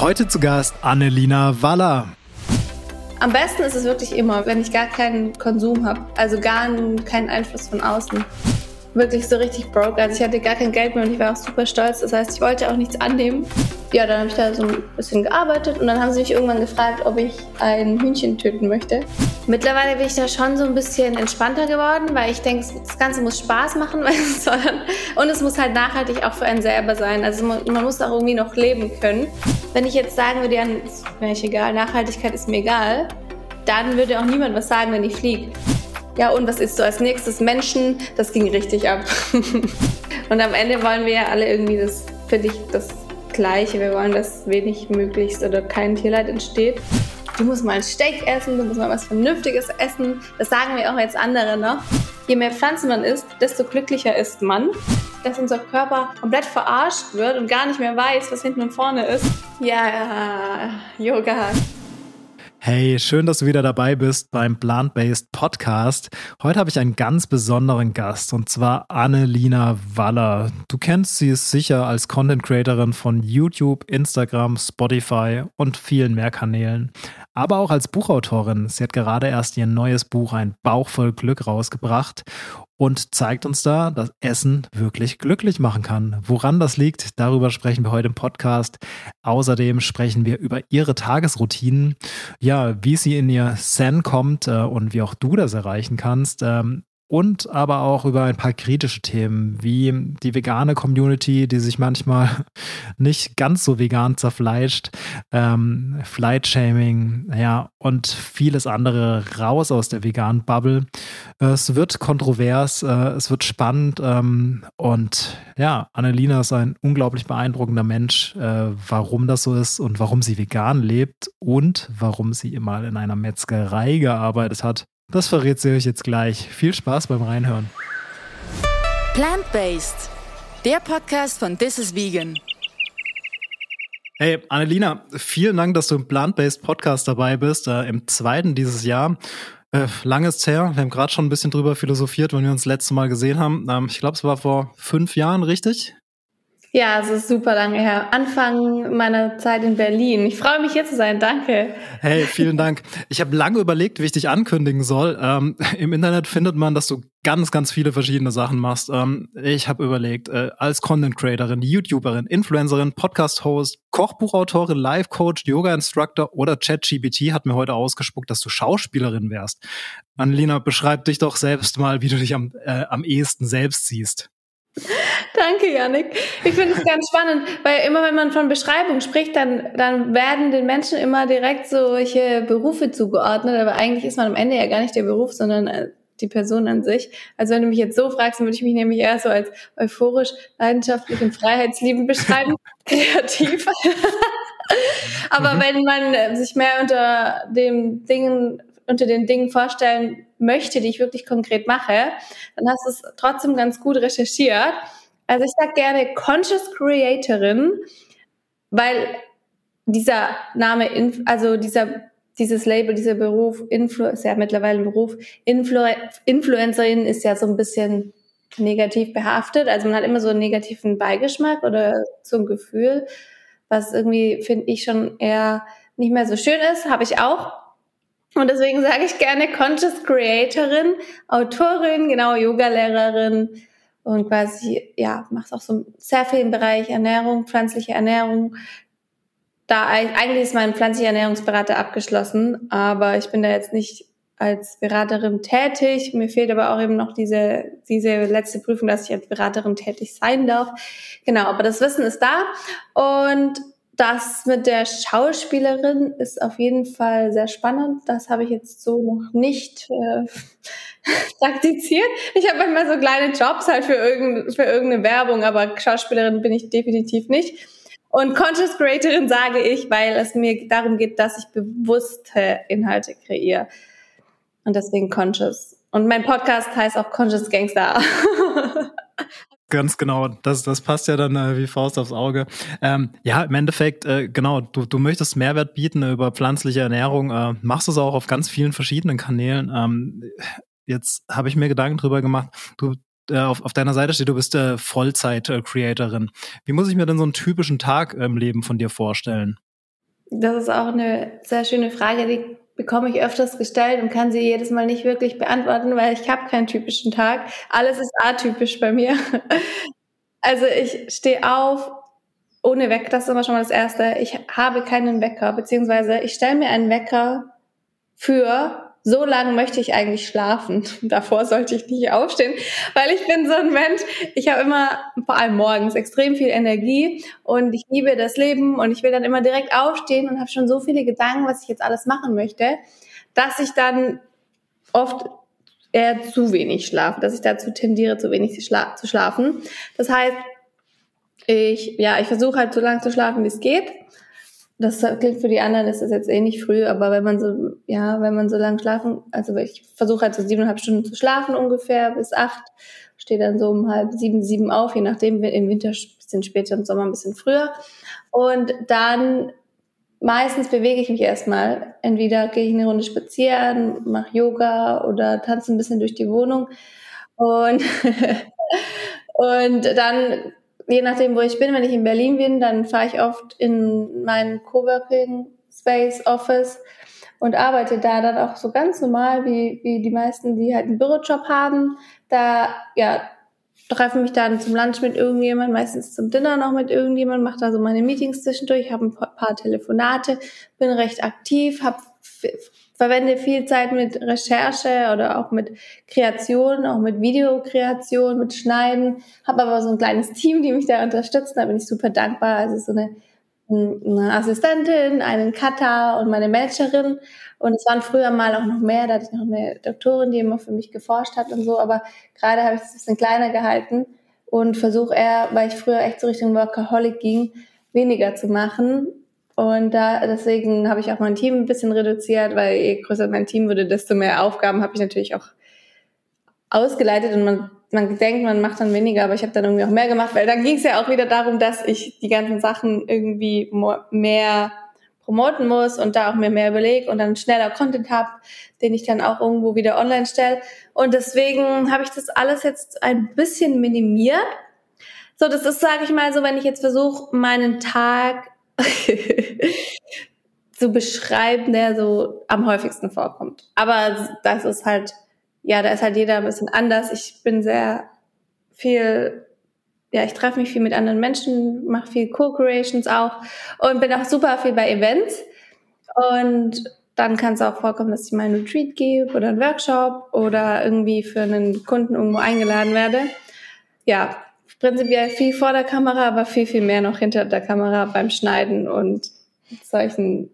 Heute zu Gast Annelina Waller. Am besten ist es wirklich immer, wenn ich gar keinen Konsum habe, also gar keinen Einfluss von außen. Wirklich so richtig broke. Also ich hatte gar kein Geld mehr und ich war auch super stolz. Das heißt, ich wollte auch nichts annehmen. Ja, dann habe ich da so ein bisschen gearbeitet und dann haben sie mich irgendwann gefragt, ob ich ein Hühnchen töten möchte. Mittlerweile bin ich da schon so ein bisschen entspannter geworden, weil ich denke, das Ganze muss Spaß machen und es muss halt nachhaltig auch für einen selber sein. Also man, muss auch irgendwie noch leben können. Wenn ich jetzt sagen würde, ja, ist mir egal, Nachhaltigkeit ist mir egal, dann würde auch niemand was sagen, wenn ich fliege. Ja, und was ist so als nächstes? Menschen, das ging richtig ab. und am Ende wollen wir ja alle irgendwie das, finde ich, das Gleiche. Wir wollen, dass wenig möglichst oder kein Tierleid entsteht. Du musst mal ein Steak essen, du musst mal was Vernünftiges essen. Das sagen wir auch jetzt andere noch. Je mehr Pflanzen man isst, desto glücklicher ist man. Dass unser Körper komplett verarscht wird und gar nicht mehr weiß, was hinten und vorne ist. Ja, Yoga. Hey, schön, dass du wieder dabei bist beim Plant-Based Podcast. Heute habe ich einen ganz besonderen Gast und zwar Annelina Waller. Du kennst sie sicher als Content Creatorin von YouTube, Instagram, Spotify und vielen mehr Kanälen. Aber auch als Buchautorin. Sie hat gerade erst ihr neues Buch Ein Bauch voll Glück rausgebracht und zeigt uns da, dass Essen wirklich glücklich machen kann. Woran das liegt, darüber sprechen wir heute im Podcast. Außerdem sprechen wir über ihre Tagesroutinen, ja, wie sie in ihr Zen kommt äh, und wie auch du das erreichen kannst. Ähm, und aber auch über ein paar kritische Themen, wie die vegane Community, die sich manchmal nicht ganz so vegan zerfleischt, ähm, Flight-Shaming, ja, und vieles andere raus aus der veganen Bubble. Es wird kontrovers, äh, es wird spannend ähm, und ja, Annelina ist ein unglaublich beeindruckender Mensch, äh, warum das so ist und warum sie vegan lebt und warum sie immer in einer Metzgerei gearbeitet hat. Das verrät sie euch jetzt gleich. Viel Spaß beim Reinhören. Plant-Based, der Podcast von This is Vegan. Hey, Annelina, vielen Dank, dass du im Plant-Based Podcast dabei bist, äh, im zweiten dieses Jahr. Äh, lange ist her, wir haben gerade schon ein bisschen drüber philosophiert, wenn wir uns das letzte Mal gesehen haben. Ähm, ich glaube, es war vor fünf Jahren, richtig? Ja, es ist super lange her. Anfang meiner Zeit in Berlin. Ich freue mich hier zu sein. Danke. Hey, vielen Dank. Ich habe lange überlegt, wie ich dich ankündigen soll. Ähm, Im Internet findet man, dass du ganz, ganz viele verschiedene Sachen machst. Ähm, ich habe überlegt, äh, als Content Creatorin, YouTuberin, Influencerin, Podcast-Host, Kochbuchautorin, Life-Coach, Yoga-Instructor oder ChatGPT hat mir heute ausgespuckt, dass du Schauspielerin wärst. Annelina, beschreib dich doch selbst mal, wie du dich am, äh, am ehesten selbst siehst. Danke, Janik. Ich finde es ganz spannend, weil immer wenn man von Beschreibung spricht, dann, dann werden den Menschen immer direkt solche Berufe zugeordnet, aber eigentlich ist man am Ende ja gar nicht der Beruf, sondern äh, die Person an sich. Also wenn du mich jetzt so fragst, dann würde ich mich nämlich eher so als euphorisch, leidenschaftlich und freiheitsliebend beschreiben, kreativ. aber mhm. wenn man sich mehr unter dem Dingen unter den Dingen vorstellen möchte, die ich wirklich konkret mache, dann hast du es trotzdem ganz gut recherchiert. Also ich sage gerne Conscious Creatorin, weil dieser Name, also dieser dieses Label, dieser Beruf, Influ ist ja mittlerweile ein Beruf, Influ Influencerin ist ja so ein bisschen negativ behaftet. Also man hat immer so einen negativen Beigeschmack oder so ein Gefühl, was irgendwie, finde ich, schon eher nicht mehr so schön ist. Habe ich auch. Und deswegen sage ich gerne Conscious Creatorin, Autorin, genau, Yoga-Lehrerin und quasi, ja, macht auch so sehr viel im Bereich Ernährung, pflanzliche Ernährung. Da eigentlich ist mein pflanzlicher Ernährungsberater abgeschlossen, aber ich bin da jetzt nicht als Beraterin tätig. Mir fehlt aber auch eben noch diese, diese letzte Prüfung, dass ich als Beraterin tätig sein darf. Genau, aber das Wissen ist da. Und das mit der Schauspielerin ist auf jeden Fall sehr spannend. Das habe ich jetzt so noch nicht äh, praktiziert. Ich habe manchmal so kleine Jobs halt für, irgend, für irgendeine Werbung, aber Schauspielerin bin ich definitiv nicht. Und Conscious Creatorin sage ich, weil es mir darum geht, dass ich bewusste Inhalte kreiere. Und deswegen Conscious. Und mein Podcast heißt auch Conscious Gangster. Ganz genau, das, das passt ja dann äh, wie Faust aufs Auge. Ähm, ja, im Endeffekt, äh, genau, du, du möchtest Mehrwert bieten über pflanzliche Ernährung, äh, machst es auch auf ganz vielen verschiedenen Kanälen. Ähm, jetzt habe ich mir Gedanken drüber gemacht, du äh, auf, auf deiner Seite steht, du bist äh, Vollzeit-Creatorin. Wie muss ich mir denn so einen typischen Tag im Leben von dir vorstellen? Das ist auch eine sehr schöne Frage, die bekomme ich öfters gestellt und kann sie jedes Mal nicht wirklich beantworten, weil ich habe keinen typischen Tag. Alles ist atypisch bei mir. Also ich stehe auf ohne Wecker, das ist immer schon mal das Erste. Ich habe keinen Wecker, beziehungsweise ich stelle mir einen Wecker für so lange möchte ich eigentlich schlafen. Davor sollte ich nicht aufstehen, weil ich bin so ein Mensch. Ich habe immer, vor allem morgens, extrem viel Energie und ich liebe das Leben und ich will dann immer direkt aufstehen und habe schon so viele Gedanken, was ich jetzt alles machen möchte, dass ich dann oft eher zu wenig schlafe, dass ich dazu tendiere, zu wenig zu schlafen. Das heißt, ich, ja, ich versuche halt so lange zu schlafen, wie es geht das klingt für die anderen, ist das jetzt eh nicht früh, aber wenn man so, ja, wenn man so lange schlafen, also ich versuche halt so siebeneinhalb Stunden zu schlafen ungefähr bis acht, stehe dann so um halb sieben, sieben auf, je nachdem, im Winter ein bisschen später, im Sommer ein bisschen früher. Und dann meistens bewege ich mich erstmal. Entweder gehe ich eine Runde spazieren, mache Yoga oder tanze ein bisschen durch die Wohnung. Und, und dann je nachdem, wo ich bin, wenn ich in Berlin bin, dann fahre ich oft in meinen Coworking Space Office und arbeite da dann auch so ganz normal wie, wie die meisten, die halt einen Bürojob haben. Da, ja, treffe mich dann zum Lunch mit irgendjemand, meistens zum Dinner noch mit irgendjemand, mache da so meine Meetings zwischendurch, habe ein paar Telefonate, bin recht aktiv, habe verwende viel Zeit mit Recherche oder auch mit Kreation, auch mit Videokreation, mit Schneiden. Habe aber so ein kleines Team, die mich da unterstützen. Da bin ich super dankbar. Also so eine, eine Assistentin, einen Cutter und meine Managerin. Und es waren früher mal auch noch mehr. Da hatte ich noch eine Doktorin, die immer für mich geforscht hat und so. Aber gerade habe ich es ein bisschen kleiner gehalten und versuche eher, weil ich früher echt so Richtung Workaholic ging, weniger zu machen und da deswegen habe ich auch mein Team ein bisschen reduziert, weil je größer mein Team wurde, desto mehr Aufgaben habe ich natürlich auch ausgeleitet und man man denkt, man macht dann weniger, aber ich habe dann irgendwie auch mehr gemacht, weil dann ging es ja auch wieder darum, dass ich die ganzen Sachen irgendwie mehr promoten muss und da auch mir mehr überlege und dann schneller Content habe, den ich dann auch irgendwo wieder online stelle. Und deswegen habe ich das alles jetzt ein bisschen minimiert. So, das ist, sage ich mal, so, wenn ich jetzt versuche, meinen Tag zu beschreiben, der so am häufigsten vorkommt. Aber das ist halt, ja, da ist halt jeder ein bisschen anders. Ich bin sehr viel, ja, ich treffe mich viel mit anderen Menschen, mache viel Co-Creations auch und bin auch super viel bei Events. Und dann kann es auch vorkommen, dass ich mal einen Retreat gebe oder einen Workshop oder irgendwie für einen Kunden irgendwo eingeladen werde. Ja, prinzipiell viel vor der Kamera, aber viel, viel mehr noch hinter der Kamera beim Schneiden und solchen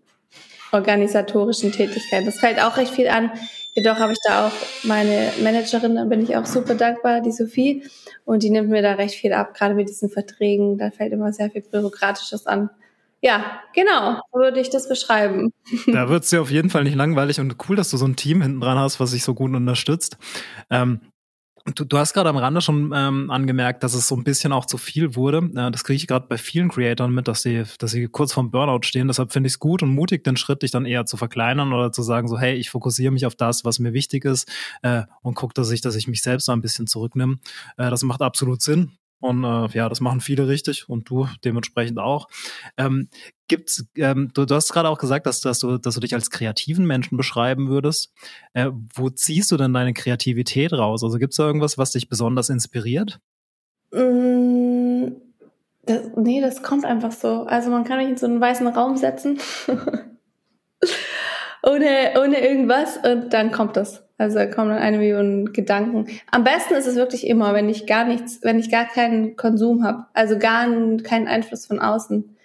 organisatorischen Tätigkeiten. Das fällt auch recht viel an. Jedoch habe ich da auch meine Managerin, da bin ich auch super dankbar, die Sophie. Und die nimmt mir da recht viel ab, gerade mit diesen Verträgen. Da fällt immer sehr viel Bürokratisches an. Ja, genau, so würde ich das beschreiben. Da wird es dir auf jeden Fall nicht langweilig und cool, dass du so ein Team hinten dran hast, was sich so gut unterstützt. Ähm, Du, du hast gerade am Rande schon ähm, angemerkt, dass es so ein bisschen auch zu viel wurde. Äh, das kriege ich gerade bei vielen Creatoren mit, dass sie, dass sie kurz vorm Burnout stehen. Deshalb finde ich es gut und mutig, den Schritt dich dann eher zu verkleinern oder zu sagen, so, hey, ich fokussiere mich auf das, was mir wichtig ist äh, und gucke, dass ich, dass ich mich selbst so ein bisschen zurücknehme. Äh, das macht absolut Sinn. Und äh, ja, das machen viele richtig und du dementsprechend auch. Ähm, gibt's, ähm, du, du hast gerade auch gesagt, dass, dass, du, dass du dich als kreativen Menschen beschreiben würdest. Äh, wo ziehst du denn deine Kreativität raus? Also gibt es da irgendwas, was dich besonders inspiriert? Mm, das, nee, das kommt einfach so. Also man kann mich in so einen weißen Raum setzen. ohne, ohne irgendwas und dann kommt das. Also da kommen dann eine Million Gedanken. Am besten ist es wirklich immer, wenn ich gar nichts, wenn ich gar keinen Konsum habe, also gar keinen Einfluss von außen.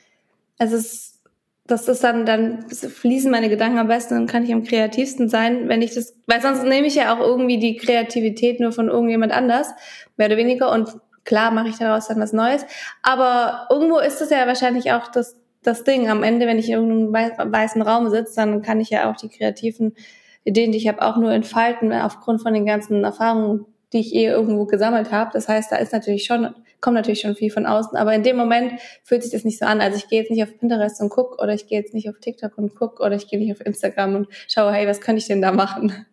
Also es, das ist dann, dann fließen meine Gedanken am besten, dann kann ich am kreativsten sein, wenn ich das, weil sonst nehme ich ja auch irgendwie die Kreativität nur von irgendjemand anders, mehr oder weniger, und klar mache ich daraus dann was Neues. Aber irgendwo ist es ja wahrscheinlich auch das, das Ding. Am Ende, wenn ich in irgendeinem weißen Raum sitze, dann kann ich ja auch die kreativen Ideen, die ich habe, auch nur entfalten aufgrund von den ganzen Erfahrungen, die ich eh irgendwo gesammelt habe. Das heißt, da ist natürlich schon, kommt natürlich schon viel von außen, aber in dem Moment fühlt sich das nicht so an. Also ich gehe jetzt nicht auf Pinterest und guck oder ich gehe jetzt nicht auf TikTok und guck oder ich gehe nicht auf Instagram und schaue, hey, was kann ich denn da machen?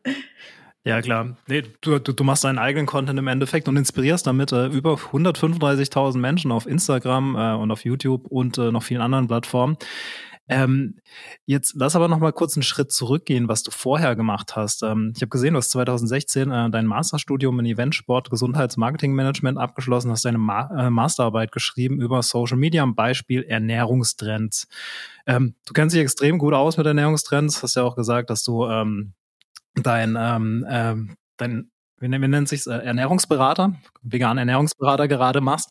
Ja, klar. Nee, du, du, du machst deinen eigenen Content im Endeffekt und inspirierst damit äh, über 135.000 Menschen auf Instagram äh, und auf YouTube und äh, noch vielen anderen Plattformen. Ähm, jetzt lass aber noch mal kurz einen Schritt zurückgehen, was du vorher gemacht hast. Ähm, ich habe gesehen, du hast 2016 äh, dein Masterstudium in Eventsport, Gesundheitsmarketingmanagement abgeschlossen, hast deine Ma äh, Masterarbeit geschrieben über Social Media am Beispiel Ernährungstrends. Ähm, du kennst dich extrem gut aus mit Ernährungstrends, hast ja auch gesagt, dass du ähm, dein, ähm, ähm, dein wie, wie nennt sich äh, Ernährungsberater, veganen Ernährungsberater gerade machst.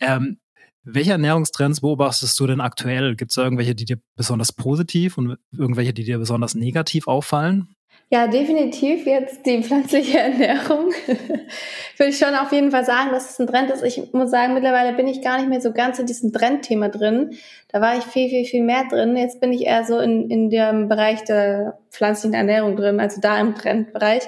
Ähm, welche Ernährungstrends beobachtest du denn aktuell? Gibt es irgendwelche, die dir besonders positiv und irgendwelche, die dir besonders negativ auffallen? Ja, definitiv jetzt die pflanzliche Ernährung. Würde ich schon auf jeden Fall sagen, dass es ein Trend ist. Ich muss sagen, mittlerweile bin ich gar nicht mehr so ganz in diesem Trendthema drin. Da war ich viel, viel, viel mehr drin. Jetzt bin ich eher so in, in dem Bereich der pflanzlichen Ernährung drin, also da im Trendbereich.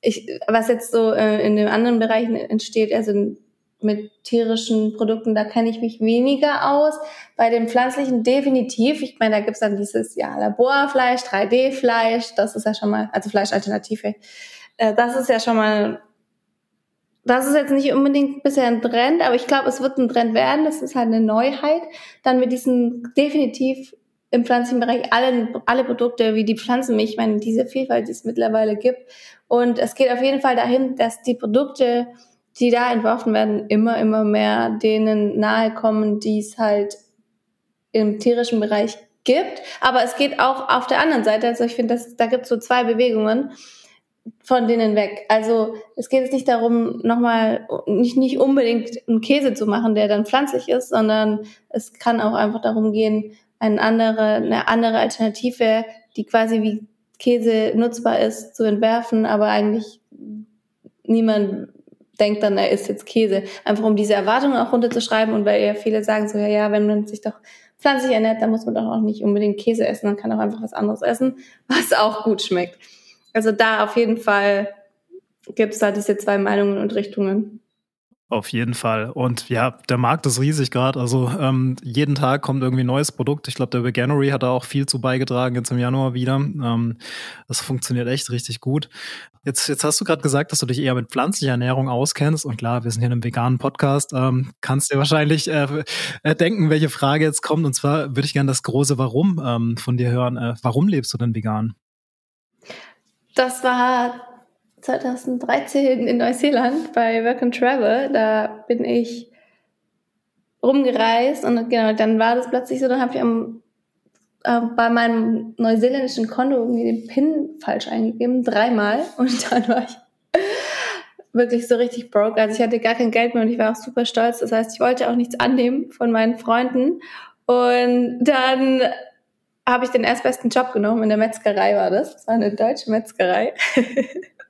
Ich, was jetzt so äh, in den anderen Bereichen entsteht, also mit tierischen Produkten, da kenne ich mich weniger aus. Bei den pflanzlichen definitiv. Ich meine, da gibt's dann dieses ja, Laborfleisch, 3D-Fleisch, das ist ja schon mal, also Fleischalternative. Äh, das ist ja schon mal, das ist jetzt nicht unbedingt bisher ein Trend, aber ich glaube, es wird ein Trend werden. Das ist halt eine Neuheit. Dann mit diesen definitiv im pflanzlichen Bereich alle, alle Produkte wie die Pflanzenmilch, ich meine, diese Vielfalt, die es mittlerweile gibt. Und es geht auf jeden Fall dahin, dass die Produkte die da entworfen werden, immer, immer mehr denen nahe kommen, die es halt im tierischen Bereich gibt. Aber es geht auch auf der anderen Seite. Also ich finde, da gibt es so zwei Bewegungen von denen weg. Also es geht jetzt nicht darum, nochmal nicht, nicht unbedingt einen Käse zu machen, der dann pflanzlich ist, sondern es kann auch einfach darum gehen, eine andere, eine andere Alternative, die quasi wie Käse nutzbar ist, zu entwerfen, aber eigentlich niemand denkt dann, er isst jetzt Käse. Einfach um diese Erwartungen auch runterzuschreiben und weil ja viele sagen so, ja, ja, wenn man sich doch pflanzlich ernährt, dann muss man doch auch nicht unbedingt Käse essen, dann kann auch einfach was anderes essen, was auch gut schmeckt. Also da auf jeden Fall gibt es da diese zwei Meinungen und Richtungen. Auf jeden Fall. Und ja, der Markt ist riesig gerade. Also ähm, jeden Tag kommt irgendwie ein neues Produkt. Ich glaube, der Veganery hat da auch viel zu beigetragen, jetzt im Januar wieder. Ähm, das funktioniert echt richtig gut. Jetzt, jetzt hast du gerade gesagt, dass du dich eher mit pflanzlicher Ernährung auskennst. Und klar, wir sind hier in einem veganen Podcast. Ähm, kannst dir wahrscheinlich äh, äh, denken, welche Frage jetzt kommt. Und zwar würde ich gerne das große Warum ähm, von dir hören. Äh, warum lebst du denn vegan? Das war 2013 in Neuseeland bei Work and Travel. Da bin ich rumgereist und genau, dann war das plötzlich so, dann habe ich am, äh, bei meinem neuseeländischen Konto irgendwie den PIN falsch eingegeben, dreimal und dann war ich wirklich so richtig broke. Also ich hatte gar kein Geld mehr und ich war auch super stolz. Das heißt, ich wollte auch nichts annehmen von meinen Freunden. Und dann habe ich den erstbesten Job genommen. In der Metzgerei war das. Das war eine deutsche Metzgerei.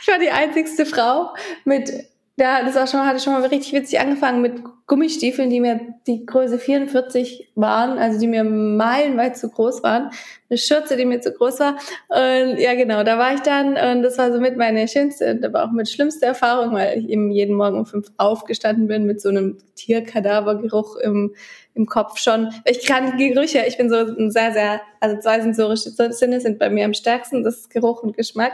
ich war die einzigste Frau mit, ja, das war schon, hatte schon mal richtig witzig angefangen mit Gummistiefeln, die mir die Größe 44 waren, also die mir meilenweit zu groß waren. Eine Schürze, die mir zu groß war. Und ja, genau, da war ich dann und das war so mit meine schönste, aber auch mit schlimmste Erfahrung, weil ich eben jeden Morgen um fünf aufgestanden bin mit so einem Tierkadavergeruch im, im Kopf schon. Ich kann Gerüche, ich bin so ein sehr, sehr, also zwei sensorische Sinne sind bei mir am stärksten, das ist Geruch und Geschmack.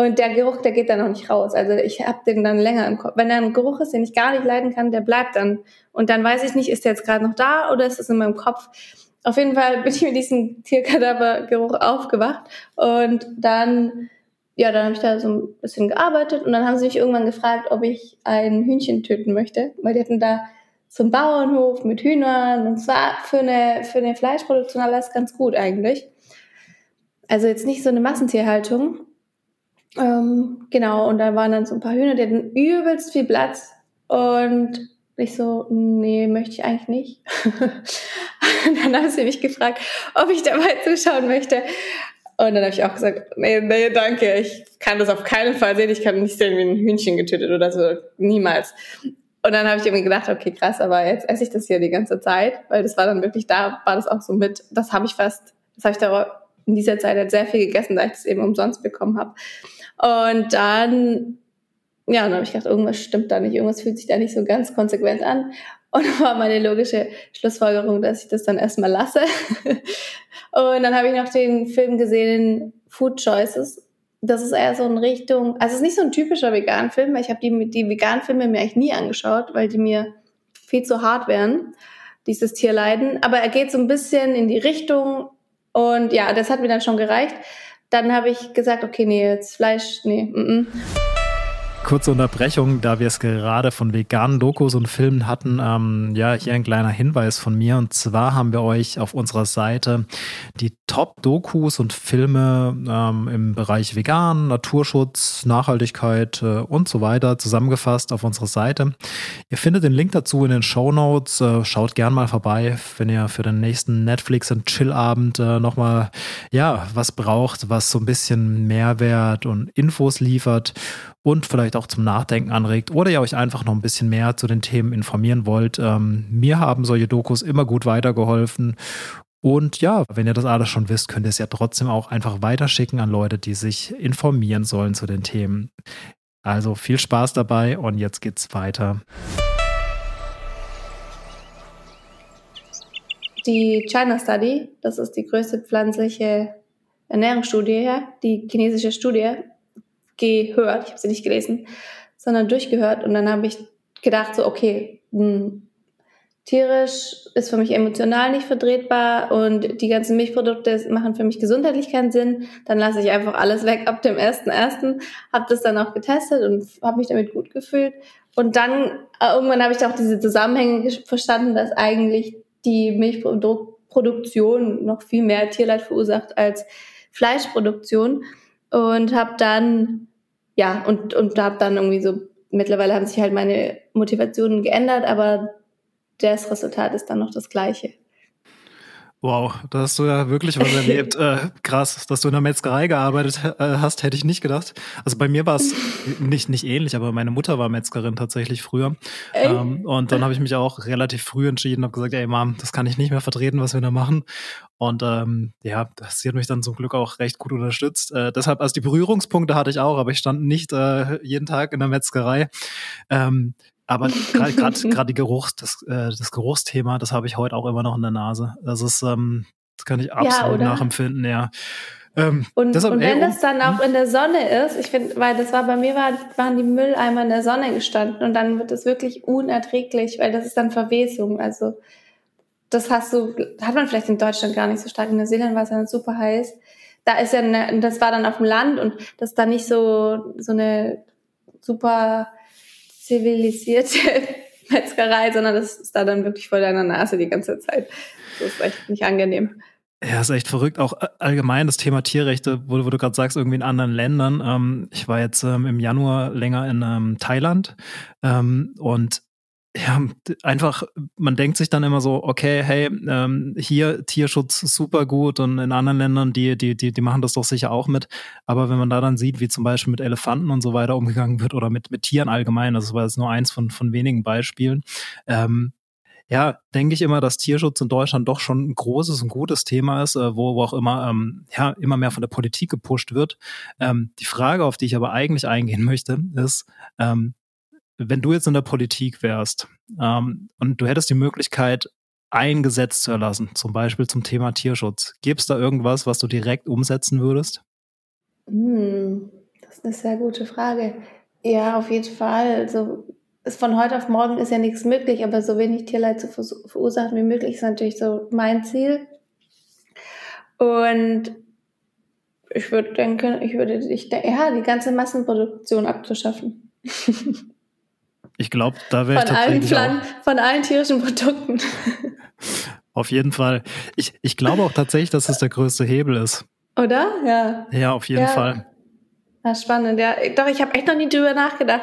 Und der Geruch, der geht dann noch nicht raus. Also ich habe den dann länger im Kopf. Wenn da ein Geruch ist, den ich gar nicht leiden kann, der bleibt dann. Und dann weiß ich nicht, ist der jetzt gerade noch da oder ist es in meinem Kopf? Auf jeden Fall bin ich mit diesem Tierkadavergeruch aufgewacht. Und dann, ja, dann habe ich da so ein bisschen gearbeitet. Und dann haben sie mich irgendwann gefragt, ob ich ein Hühnchen töten möchte. Weil die hatten da so einen Bauernhof mit Hühnern. Und zwar für eine, für eine Fleischproduktion alles ganz gut eigentlich. Also jetzt nicht so eine Massentierhaltung, ähm, genau, und da waren dann so ein paar Hühner, die hatten übelst viel Platz. Und ich so, nee, möchte ich eigentlich nicht. dann haben sie mich gefragt, ob ich dabei zuschauen möchte. Und dann habe ich auch gesagt, nee, nee, danke, ich kann das auf keinen Fall sehen. Ich kann nicht sehen, wie ein Hühnchen getötet oder so. Niemals. Und dann habe ich irgendwie gedacht, okay, krass, aber jetzt esse ich das hier die ganze Zeit, weil das war dann wirklich da, war das auch so mit, das habe ich fast, das habe ich da in dieser Zeit halt sehr viel gegessen, da ich das eben umsonst bekommen habe. Und dann, ja, dann habe ich gedacht, irgendwas stimmt da nicht, irgendwas fühlt sich da nicht so ganz konsequent an. Und war meine logische Schlussfolgerung, dass ich das dann erstmal lasse. und dann habe ich noch den Film gesehen, Food Choices. Das ist eher so in Richtung, also es ist nicht so ein typischer Vegan-Film, weil ich habe die, die Vegan-Filme mir eigentlich nie angeschaut, weil die mir viel zu hart wären. dieses Tierleiden. Aber er geht so ein bisschen in die Richtung und ja, das hat mir dann schon gereicht. Dann habe ich gesagt, okay, nee, jetzt Fleisch, nee. Mm -mm. Kurze Unterbrechung, da wir es gerade von veganen Dokus und Filmen hatten. Ähm, ja, hier ein kleiner Hinweis von mir. Und zwar haben wir euch auf unserer Seite die Top-Dokus und Filme ähm, im Bereich Vegan, Naturschutz, Nachhaltigkeit äh, und so weiter zusammengefasst auf unserer Seite. Ihr findet den Link dazu in den Show Notes. Äh, schaut gern mal vorbei, wenn ihr für den nächsten Netflix- und Chill-Abend äh, nochmal ja, was braucht, was so ein bisschen Mehrwert und Infos liefert und vielleicht auch zum Nachdenken anregt oder ihr euch einfach noch ein bisschen mehr zu den Themen informieren wollt. Ähm, mir haben solche Dokus immer gut weitergeholfen. Und ja, wenn ihr das alles schon wisst, könnt ihr es ja trotzdem auch einfach weiterschicken an Leute, die sich informieren sollen zu den Themen. Also viel Spaß dabei und jetzt geht's weiter. Die China Study, das ist die größte pflanzliche Ernährungsstudie, die chinesische Studie, gehört, ich habe sie nicht gelesen, sondern durchgehört und dann habe ich gedacht so, okay, mh, hm, tierisch ist für mich emotional nicht vertretbar und die ganzen Milchprodukte machen für mich gesundheitlich keinen Sinn, dann lasse ich einfach alles weg ab dem 1.1., habe das dann auch getestet und habe mich damit gut gefühlt. Und dann äh, irgendwann habe ich auch diese Zusammenhänge verstanden, dass eigentlich die Milchproduktion noch viel mehr Tierleid verursacht als Fleischproduktion. Und habe dann ja und und habe dann irgendwie so mittlerweile haben sich halt meine Motivationen geändert, aber das Resultat ist dann noch das gleiche. Wow, da hast du ja wirklich was erlebt. äh, krass, dass du in der Metzgerei gearbeitet äh, hast, hätte ich nicht gedacht. Also bei mir war es nicht, nicht ähnlich, aber meine Mutter war Metzgerin tatsächlich früher. Ähm, und dann habe ich mich auch relativ früh entschieden, habe gesagt, ey Mom, das kann ich nicht mehr vertreten, was wir da machen. Und ähm, ja, das, sie hat mich dann zum Glück auch recht gut unterstützt. Äh, deshalb, also die Berührungspunkte hatte ich auch, aber ich stand nicht äh, jeden Tag in der Metzgerei. Ähm, aber gerade die Geruchs, das, äh, das Geruchsthema, das habe ich heute auch immer noch in der Nase. Das ist, ähm, das kann ich absolut ja, nachempfinden, ja. Ähm, und, deshalb, und wenn ey, das dann auch hm? in der Sonne ist, ich finde, weil das war bei mir, war, waren die Mülleimer in der Sonne gestanden und dann wird es wirklich unerträglich, weil das ist dann Verwesung. Also das hast du, hat man vielleicht in Deutschland gar nicht so stark. In Neuseeland war es dann super heiß. Da ist ja, eine, das war dann auf dem Land und das ist dann nicht so, so eine super zivilisierte Metzgerei, sondern das ist da dann wirklich vor deiner Nase die ganze Zeit. Das ist echt nicht angenehm. Ja, ist echt verrückt. Auch allgemein das Thema Tierrechte, wo, wo du gerade sagst, irgendwie in anderen Ländern. Ähm, ich war jetzt ähm, im Januar länger in ähm, Thailand ähm, und ja, einfach, man denkt sich dann immer so, okay, hey, ähm, hier Tierschutz super gut und in anderen Ländern, die, die, die, die machen das doch sicher auch mit. Aber wenn man da dann sieht, wie zum Beispiel mit Elefanten und so weiter umgegangen wird oder mit, mit Tieren allgemein, das war jetzt nur eins von, von wenigen Beispielen, ähm, ja, denke ich immer, dass Tierschutz in Deutschland doch schon ein großes und gutes Thema ist, äh, wo, wo auch immer, ähm, ja, immer mehr von der Politik gepusht wird. Ähm, die Frage, auf die ich aber eigentlich eingehen möchte, ist, ähm, wenn du jetzt in der Politik wärst ähm, und du hättest die Möglichkeit, ein Gesetz zu erlassen, zum Beispiel zum Thema Tierschutz, gäbe es da irgendwas, was du direkt umsetzen würdest? Hm, das ist eine sehr gute Frage. Ja, auf jeden Fall. Also von heute auf morgen ist ja nichts möglich, aber so wenig Tierleid zu verursachen wie möglich ist natürlich so mein Ziel. Und ich würde denken, ich würde, ich denke, ja, die ganze Massenproduktion abzuschaffen. Ich glaube, da wäre ich tatsächlich allen Von allen tierischen Produkten. Auf jeden Fall. Ich, ich glaube auch tatsächlich, dass es der größte Hebel ist. Oder? Ja. Ja, auf jeden ja. Fall. Ja, spannend. Ja, doch, ich habe echt noch nie drüber nachgedacht.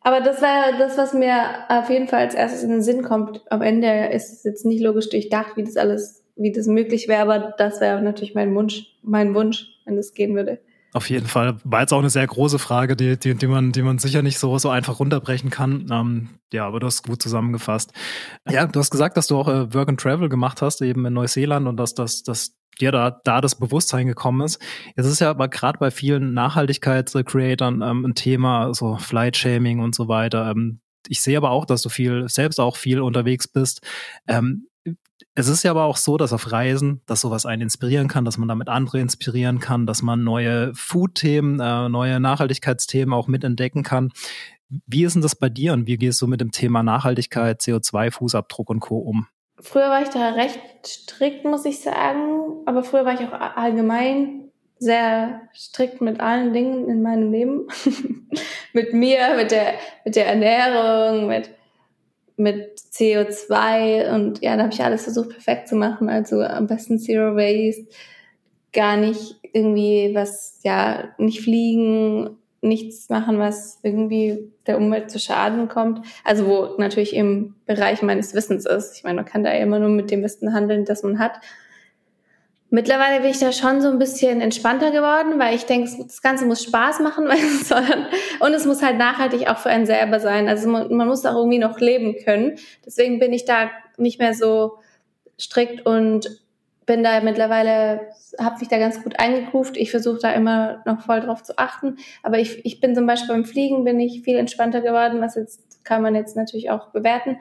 Aber das war das, was mir auf jeden Fall als erstes in den Sinn kommt. Am Ende ist es jetzt nicht logisch durchdacht, wie das alles, wie das möglich wäre, aber das wäre natürlich mein Wunsch, mein Wunsch, wenn das gehen würde. Auf jeden Fall. War jetzt auch eine sehr große Frage, die, die, die, man, die man sicher nicht so, so einfach runterbrechen kann. Ähm, ja, aber du hast gut zusammengefasst. Ja, du hast gesagt, dass du auch äh, Work and Travel gemacht hast, eben in Neuseeland und dass, dass, dass dir da, da das Bewusstsein gekommen ist. Jetzt ist ja aber gerade bei vielen Nachhaltigkeits-Creatern ähm, ein Thema, so Flight-Shaming und so weiter. Ähm, ich sehe aber auch, dass du viel, selbst auch viel unterwegs bist. Ähm, es ist ja aber auch so, dass auf Reisen, dass sowas einen inspirieren kann, dass man damit andere inspirieren kann, dass man neue Food-Themen, äh, neue Nachhaltigkeitsthemen auch mitentdecken kann. Wie ist denn das bei dir und wie gehst du mit dem Thema Nachhaltigkeit, CO2-Fußabdruck und Co. um? früher war ich da recht strikt, muss ich sagen. Aber früher war ich auch allgemein sehr strikt mit allen Dingen in meinem Leben. mit mir, mit der, mit der Ernährung, mit, mit CO2 und ja, da habe ich alles versucht perfekt zu machen. Also am besten Zero Waste, gar nicht irgendwie was, ja, nicht fliegen, nichts machen, was irgendwie der Umwelt zu Schaden kommt. Also wo natürlich im Bereich meines Wissens ist. Ich meine, man kann da ja immer nur mit dem Wissen handeln, das man hat. Mittlerweile bin ich da schon so ein bisschen entspannter geworden, weil ich denke, das Ganze muss Spaß machen, weil es soll dann, und es muss halt nachhaltig auch für einen selber sein. Also man, man muss auch irgendwie noch leben können. Deswegen bin ich da nicht mehr so strikt und bin da mittlerweile, habe mich da ganz gut eingekruft. Ich versuche da immer noch voll drauf zu achten. Aber ich, ich bin zum Beispiel beim Fliegen bin ich viel entspannter geworden, was jetzt kann man jetzt natürlich auch bewerten.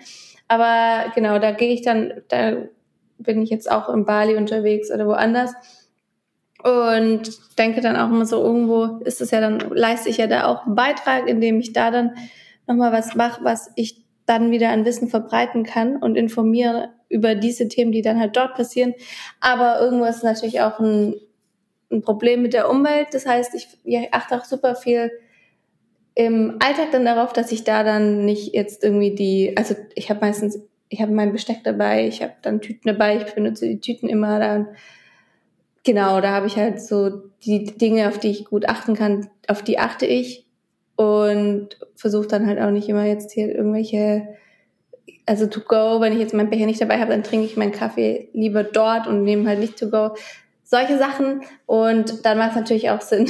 Aber genau, da gehe ich dann, da bin ich jetzt auch in Bali unterwegs oder woanders. Und denke dann auch immer so, irgendwo ist es ja dann, leiste ich ja da auch einen Beitrag, indem ich da dann nochmal was mache, was ich dann wieder an Wissen verbreiten kann und informiere über diese Themen, die dann halt dort passieren. Aber irgendwo ist natürlich auch ein, ein Problem mit der Umwelt. Das heißt, ich, ich achte auch super viel im Alltag dann darauf, dass ich da dann nicht jetzt irgendwie die, also ich habe meistens ich habe mein Besteck dabei, ich habe dann Tüten dabei, ich benutze die Tüten immer dann. Genau, da habe ich halt so die Dinge, auf die ich gut achten kann, auf die achte ich und versuche dann halt auch nicht immer jetzt hier irgendwelche, also to go, wenn ich jetzt meinen Becher nicht dabei habe, dann trinke ich meinen Kaffee lieber dort und nehme halt nicht to go. Solche Sachen und dann macht es natürlich auch Sinn,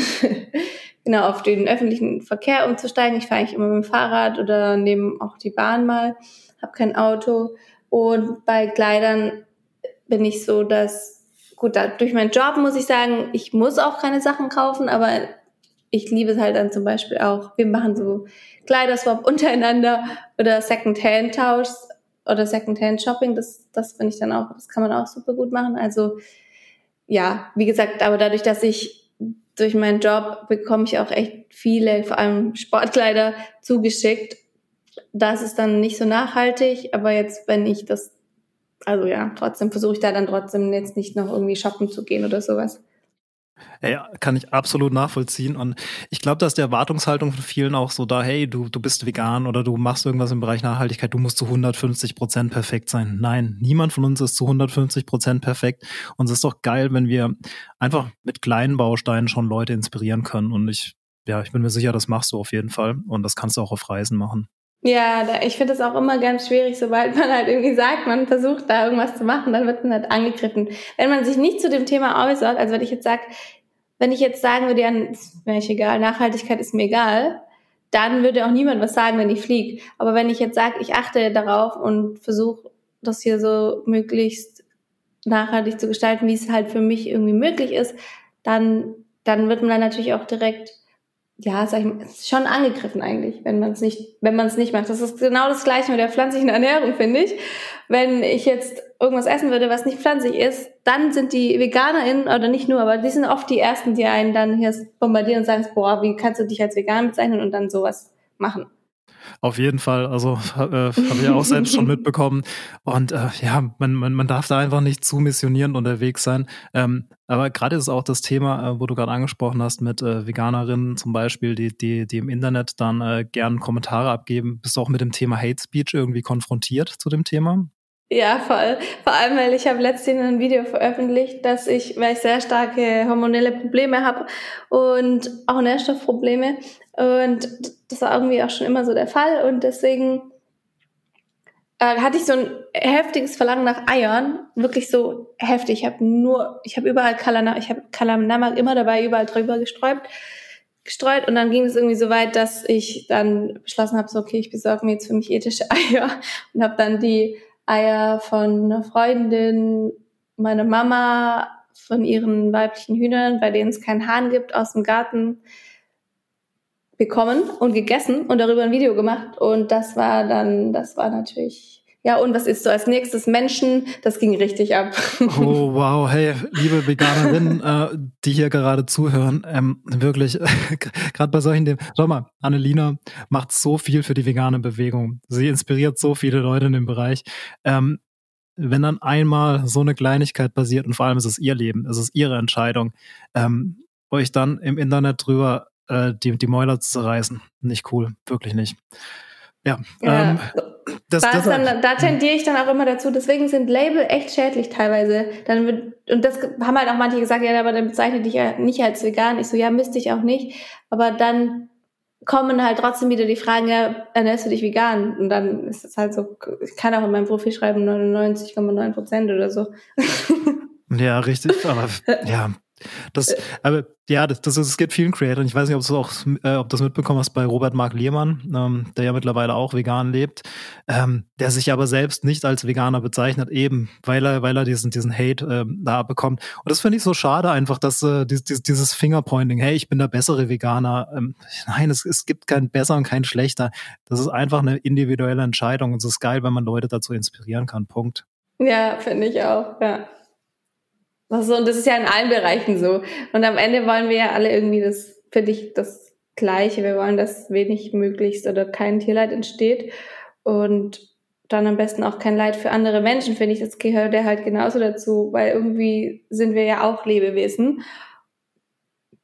genau auf den öffentlichen Verkehr umzusteigen. Ich fahre eigentlich immer mit dem Fahrrad oder nehme auch die Bahn mal habe kein Auto. Und bei Kleidern bin ich so, dass, gut, durch meinen Job muss ich sagen, ich muss auch keine Sachen kaufen, aber ich liebe es halt dann zum Beispiel auch, wir machen so Kleiderswap untereinander oder Second-Hand-Tausch oder Second-Hand-Shopping, das, das finde ich dann auch, das kann man auch super gut machen. Also ja, wie gesagt, aber dadurch, dass ich durch meinen Job bekomme ich auch echt viele, vor allem Sportkleider zugeschickt das ist dann nicht so nachhaltig, aber jetzt, wenn ich das, also ja, trotzdem versuche ich da dann trotzdem jetzt nicht noch irgendwie shoppen zu gehen oder sowas. Ja, kann ich absolut nachvollziehen. Und ich glaube, dass die Erwartungshaltung von vielen auch so da, hey, du, du bist vegan oder du machst irgendwas im Bereich Nachhaltigkeit, du musst zu 150 Prozent perfekt sein. Nein, niemand von uns ist zu 150 Prozent perfekt. Und es ist doch geil, wenn wir einfach mit kleinen Bausteinen schon Leute inspirieren können. Und ich, ja, ich bin mir sicher, das machst du auf jeden Fall. Und das kannst du auch auf Reisen machen. Ja, da, ich finde es auch immer ganz schwierig, sobald man halt irgendwie sagt, man versucht da irgendwas zu machen, dann wird man halt angegriffen. Wenn man sich nicht zu dem Thema äußert, also wenn ich jetzt sage, wenn ich jetzt sagen würde, ja, wäre ich egal, Nachhaltigkeit ist mir egal, dann würde auch niemand was sagen, wenn ich fliege. Aber wenn ich jetzt sage, ich achte darauf und versuche, das hier so möglichst nachhaltig zu gestalten, wie es halt für mich irgendwie möglich ist, dann, dann wird man dann natürlich auch direkt ja, sag ich mal, schon angegriffen eigentlich, wenn man es nicht, wenn man es nicht macht. Das ist genau das Gleiche mit der pflanzlichen Ernährung, finde ich. Wenn ich jetzt irgendwas essen würde, was nicht pflanzlich ist, dann sind die VeganerInnen, oder nicht nur, aber die sind oft die Ersten, die einen dann hier bombardieren und sagen, boah, wie kannst du dich als vegan bezeichnen und dann sowas machen. Auf jeden Fall, also äh, habe ich auch selbst schon mitbekommen. Und äh, ja, man, man, man darf da einfach nicht zu missionierend unterwegs sein. Ähm, aber gerade ist auch das Thema, äh, wo du gerade angesprochen hast, mit äh, Veganerinnen zum Beispiel, die, die, die im Internet dann äh, gern Kommentare abgeben. Bist du auch mit dem Thema Hate Speech irgendwie konfrontiert zu dem Thema? Ja, voll. Vor allem, weil ich habe letztens ein Video veröffentlicht, dass ich, weil ich sehr starke hormonelle Probleme habe und auch Nährstoffprobleme. Und das war irgendwie auch schon immer so der Fall. Und deswegen äh, hatte ich so ein heftiges Verlangen nach Eiern, wirklich so heftig. Ich habe nur, ich habe überall Kalana, ich habe Kalanamak immer dabei, überall drüber gestreut, gestreut und dann ging es irgendwie so weit, dass ich dann beschlossen habe, so okay, ich besorge mir jetzt für mich ethische Eier und habe dann die Eier von einer Freundin, meiner Mama, von ihren weiblichen Hühnern, bei denen es keinen Hahn gibt, aus dem Garten bekommen und gegessen und darüber ein Video gemacht. Und das war dann, das war natürlich ja, und was ist so als nächstes Menschen? Das ging richtig ab. Oh, wow. Hey, liebe Veganerinnen, äh, die hier gerade zuhören, ähm, wirklich, gerade bei solchen Themen. Schau mal, Annelina macht so viel für die vegane Bewegung. Sie inspiriert so viele Leute in dem Bereich. Ähm, wenn dann einmal so eine Kleinigkeit passiert und vor allem ist es ihr Leben, es ist ihre Entscheidung, ähm, euch dann im Internet drüber äh, die, die Mäuler zu zerreißen. Nicht cool, wirklich nicht. Ja, ja. Ähm, das, da, das, dann, da tendiere ich dann auch immer dazu. Deswegen sind Label echt schädlich teilweise. Dann wird, und das haben halt auch manche gesagt, ja, aber dann bezeichne dich ja nicht als vegan. Ich so, ja, müsste ich auch nicht. Aber dann kommen halt trotzdem wieder die Fragen, ja, ernährst du dich vegan? Und dann ist es halt so, ich kann auch in meinem Profil schreiben 99,9 Prozent oder so. Ja, richtig. Aber ja, das, äh. aber ja, das, das es geht vielen Creatoren. Ich weiß nicht, ob du auch, äh, ob das mitbekommen hast bei Robert Mark Lehmann, ähm, der ja mittlerweile auch vegan lebt, ähm, der sich aber selbst nicht als Veganer bezeichnet, eben weil er, weil er diesen, diesen Hate ähm, da bekommt. Und das finde ich so schade einfach, dass äh, dieses, dieses Fingerpointing, hey, ich bin der bessere Veganer. Ähm, nein, es, es gibt keinen besser und keinen schlechter. Das ist einfach eine individuelle Entscheidung. Und es ist geil, wenn man Leute dazu inspirieren kann. Punkt. Ja, finde ich auch, ja. Also, und das ist ja in allen Bereichen so. Und am Ende wollen wir ja alle irgendwie das, finde ich, das Gleiche. Wir wollen, dass wenig möglichst oder kein Tierleid entsteht. Und dann am besten auch kein Leid für andere Menschen, finde ich, das gehört ja halt genauso dazu, weil irgendwie sind wir ja auch Lebewesen.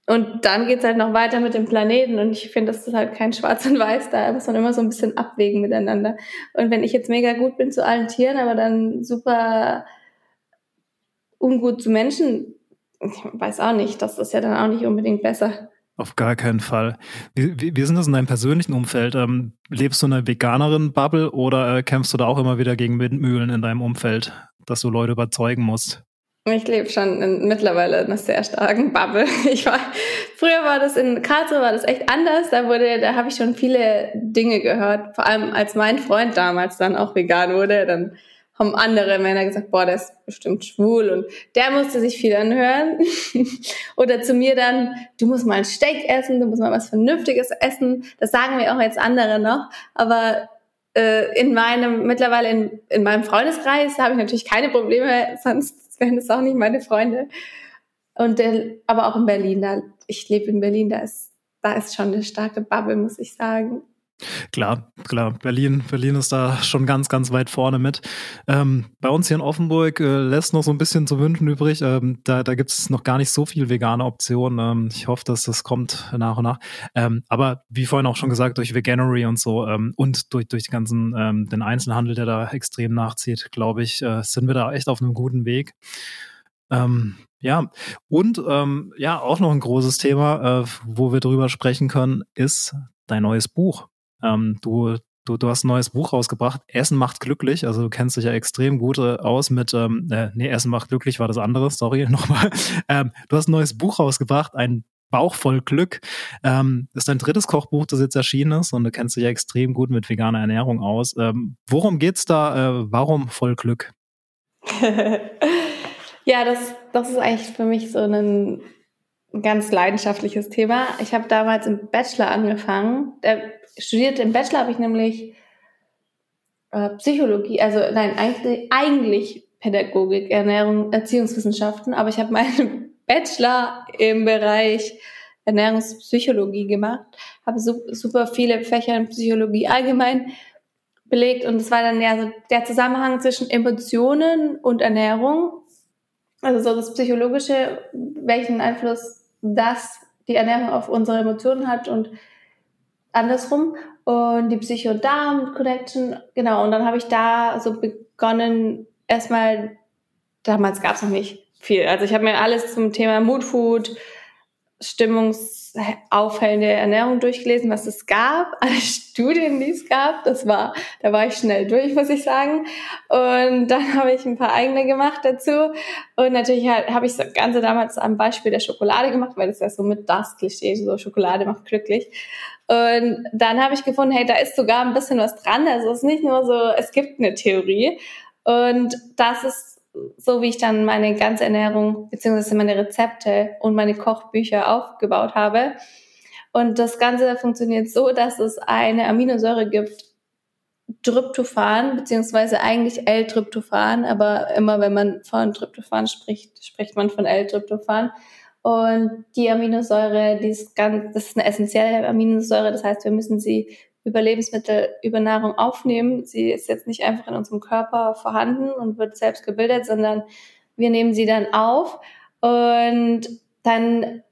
Und dann geht's halt noch weiter mit dem Planeten und ich finde, das ist halt kein Schwarz und Weiß, da muss man immer so ein bisschen abwägen miteinander. Und wenn ich jetzt mega gut bin zu allen Tieren, aber dann super ungut zu Menschen, ich weiß auch nicht, das ist ja dann auch nicht unbedingt besser. Auf gar keinen Fall. Wie, wie, wie sind das in deinem persönlichen Umfeld? Ähm, lebst du in einer Veganerin-Bubble oder äh, kämpfst du da auch immer wieder gegen Windmühlen in deinem Umfeld, dass du Leute überzeugen musst? Ich lebe schon in, mittlerweile in einer sehr starken Bubble. Ich war, früher war das in Karlsruhe war das echt anders. Da wurde, da habe ich schon viele Dinge gehört. Vor allem als mein Freund damals dann auch vegan wurde, dann haben andere Männer gesagt, boah, der ist bestimmt schwul und der musste sich viel anhören. Oder zu mir dann, du musst mal ein Steak essen, du musst mal was Vernünftiges essen. Das sagen mir auch jetzt andere noch. Aber äh, in meinem, mittlerweile in, in meinem Freundeskreis habe ich natürlich keine Probleme, sonst wären das auch nicht meine Freunde. Und äh, aber auch in Berlin, da ich lebe in Berlin, da ist, da ist schon eine starke Bubble, muss ich sagen. Klar, klar. Berlin, Berlin ist da schon ganz, ganz weit vorne mit. Ähm, bei uns hier in Offenburg äh, lässt noch so ein bisschen zu wünschen übrig. Ähm, da da gibt es noch gar nicht so viel vegane Optionen. Ähm, ich hoffe, dass das kommt nach und nach. Ähm, aber wie vorhin auch schon gesagt, durch Veganery und so ähm, und durch, durch den ganzen, ähm, den Einzelhandel, der da extrem nachzieht, glaube ich, äh, sind wir da echt auf einem guten Weg. Ähm, ja, und ähm, ja, auch noch ein großes Thema, äh, wo wir drüber sprechen können, ist dein neues Buch. Ähm, du, du, du hast ein neues Buch rausgebracht. Essen macht glücklich. Also du kennst dich ja extrem gut äh, aus mit, ähm, äh, nee, Essen macht glücklich war das andere, sorry, nochmal. Ähm, du hast ein neues Buch rausgebracht, ein Bauch voll Glück. Ähm, ist dein drittes Kochbuch, das jetzt erschienen ist und du kennst dich ja extrem gut mit veganer Ernährung aus. Ähm, worum geht's da? Äh, warum voll Glück? ja, das, das ist eigentlich für mich so ein ganz leidenschaftliches Thema. Ich habe damals im Bachelor angefangen. Der studiert im Bachelor habe ich nämlich äh, Psychologie, also nein, eigentlich, eigentlich Pädagogik, Ernährung, Erziehungswissenschaften, aber ich habe meinen Bachelor im Bereich Ernährungspsychologie gemacht, habe su super viele Fächer in Psychologie allgemein belegt und es war dann ja so der Zusammenhang zwischen Emotionen und Ernährung, also so das Psychologische, welchen Einfluss das die Ernährung auf unsere Emotionen hat und andersrum. Und die Psycho-Darm-Connection, genau, und dann habe ich da so begonnen, erstmal, damals gab es noch nicht viel, also ich habe mir alles zum Thema Mood Food, stimmungsaufhellende Ernährung durchgelesen, was es gab, alle Studien, die es gab, das war, da war ich schnell durch, muss ich sagen. Und dann habe ich ein paar eigene gemacht dazu. Und natürlich habe ich das Ganze damals am Beispiel der Schokolade gemacht, weil das ja so mit das Klischee, so Schokolade macht glücklich. Und dann habe ich gefunden, hey, da ist sogar ein bisschen was dran. Also es ist nicht nur so, es gibt eine Theorie. Und das ist so, wie ich dann meine ganze Ernährung beziehungsweise meine Rezepte und meine Kochbücher aufgebaut habe. Und das Ganze funktioniert so, dass es eine Aminosäure gibt, Tryptophan, beziehungsweise eigentlich L-Tryptophan, aber immer wenn man von Tryptophan spricht, spricht man von L-Tryptophan. Und die Aminosäure, die ist ganz, das ist eine essentielle Aminosäure, das heißt, wir müssen sie über Lebensmittel, über Nahrung aufnehmen. Sie ist jetzt nicht einfach in unserem Körper vorhanden und wird selbst gebildet, sondern wir nehmen sie dann auf und dann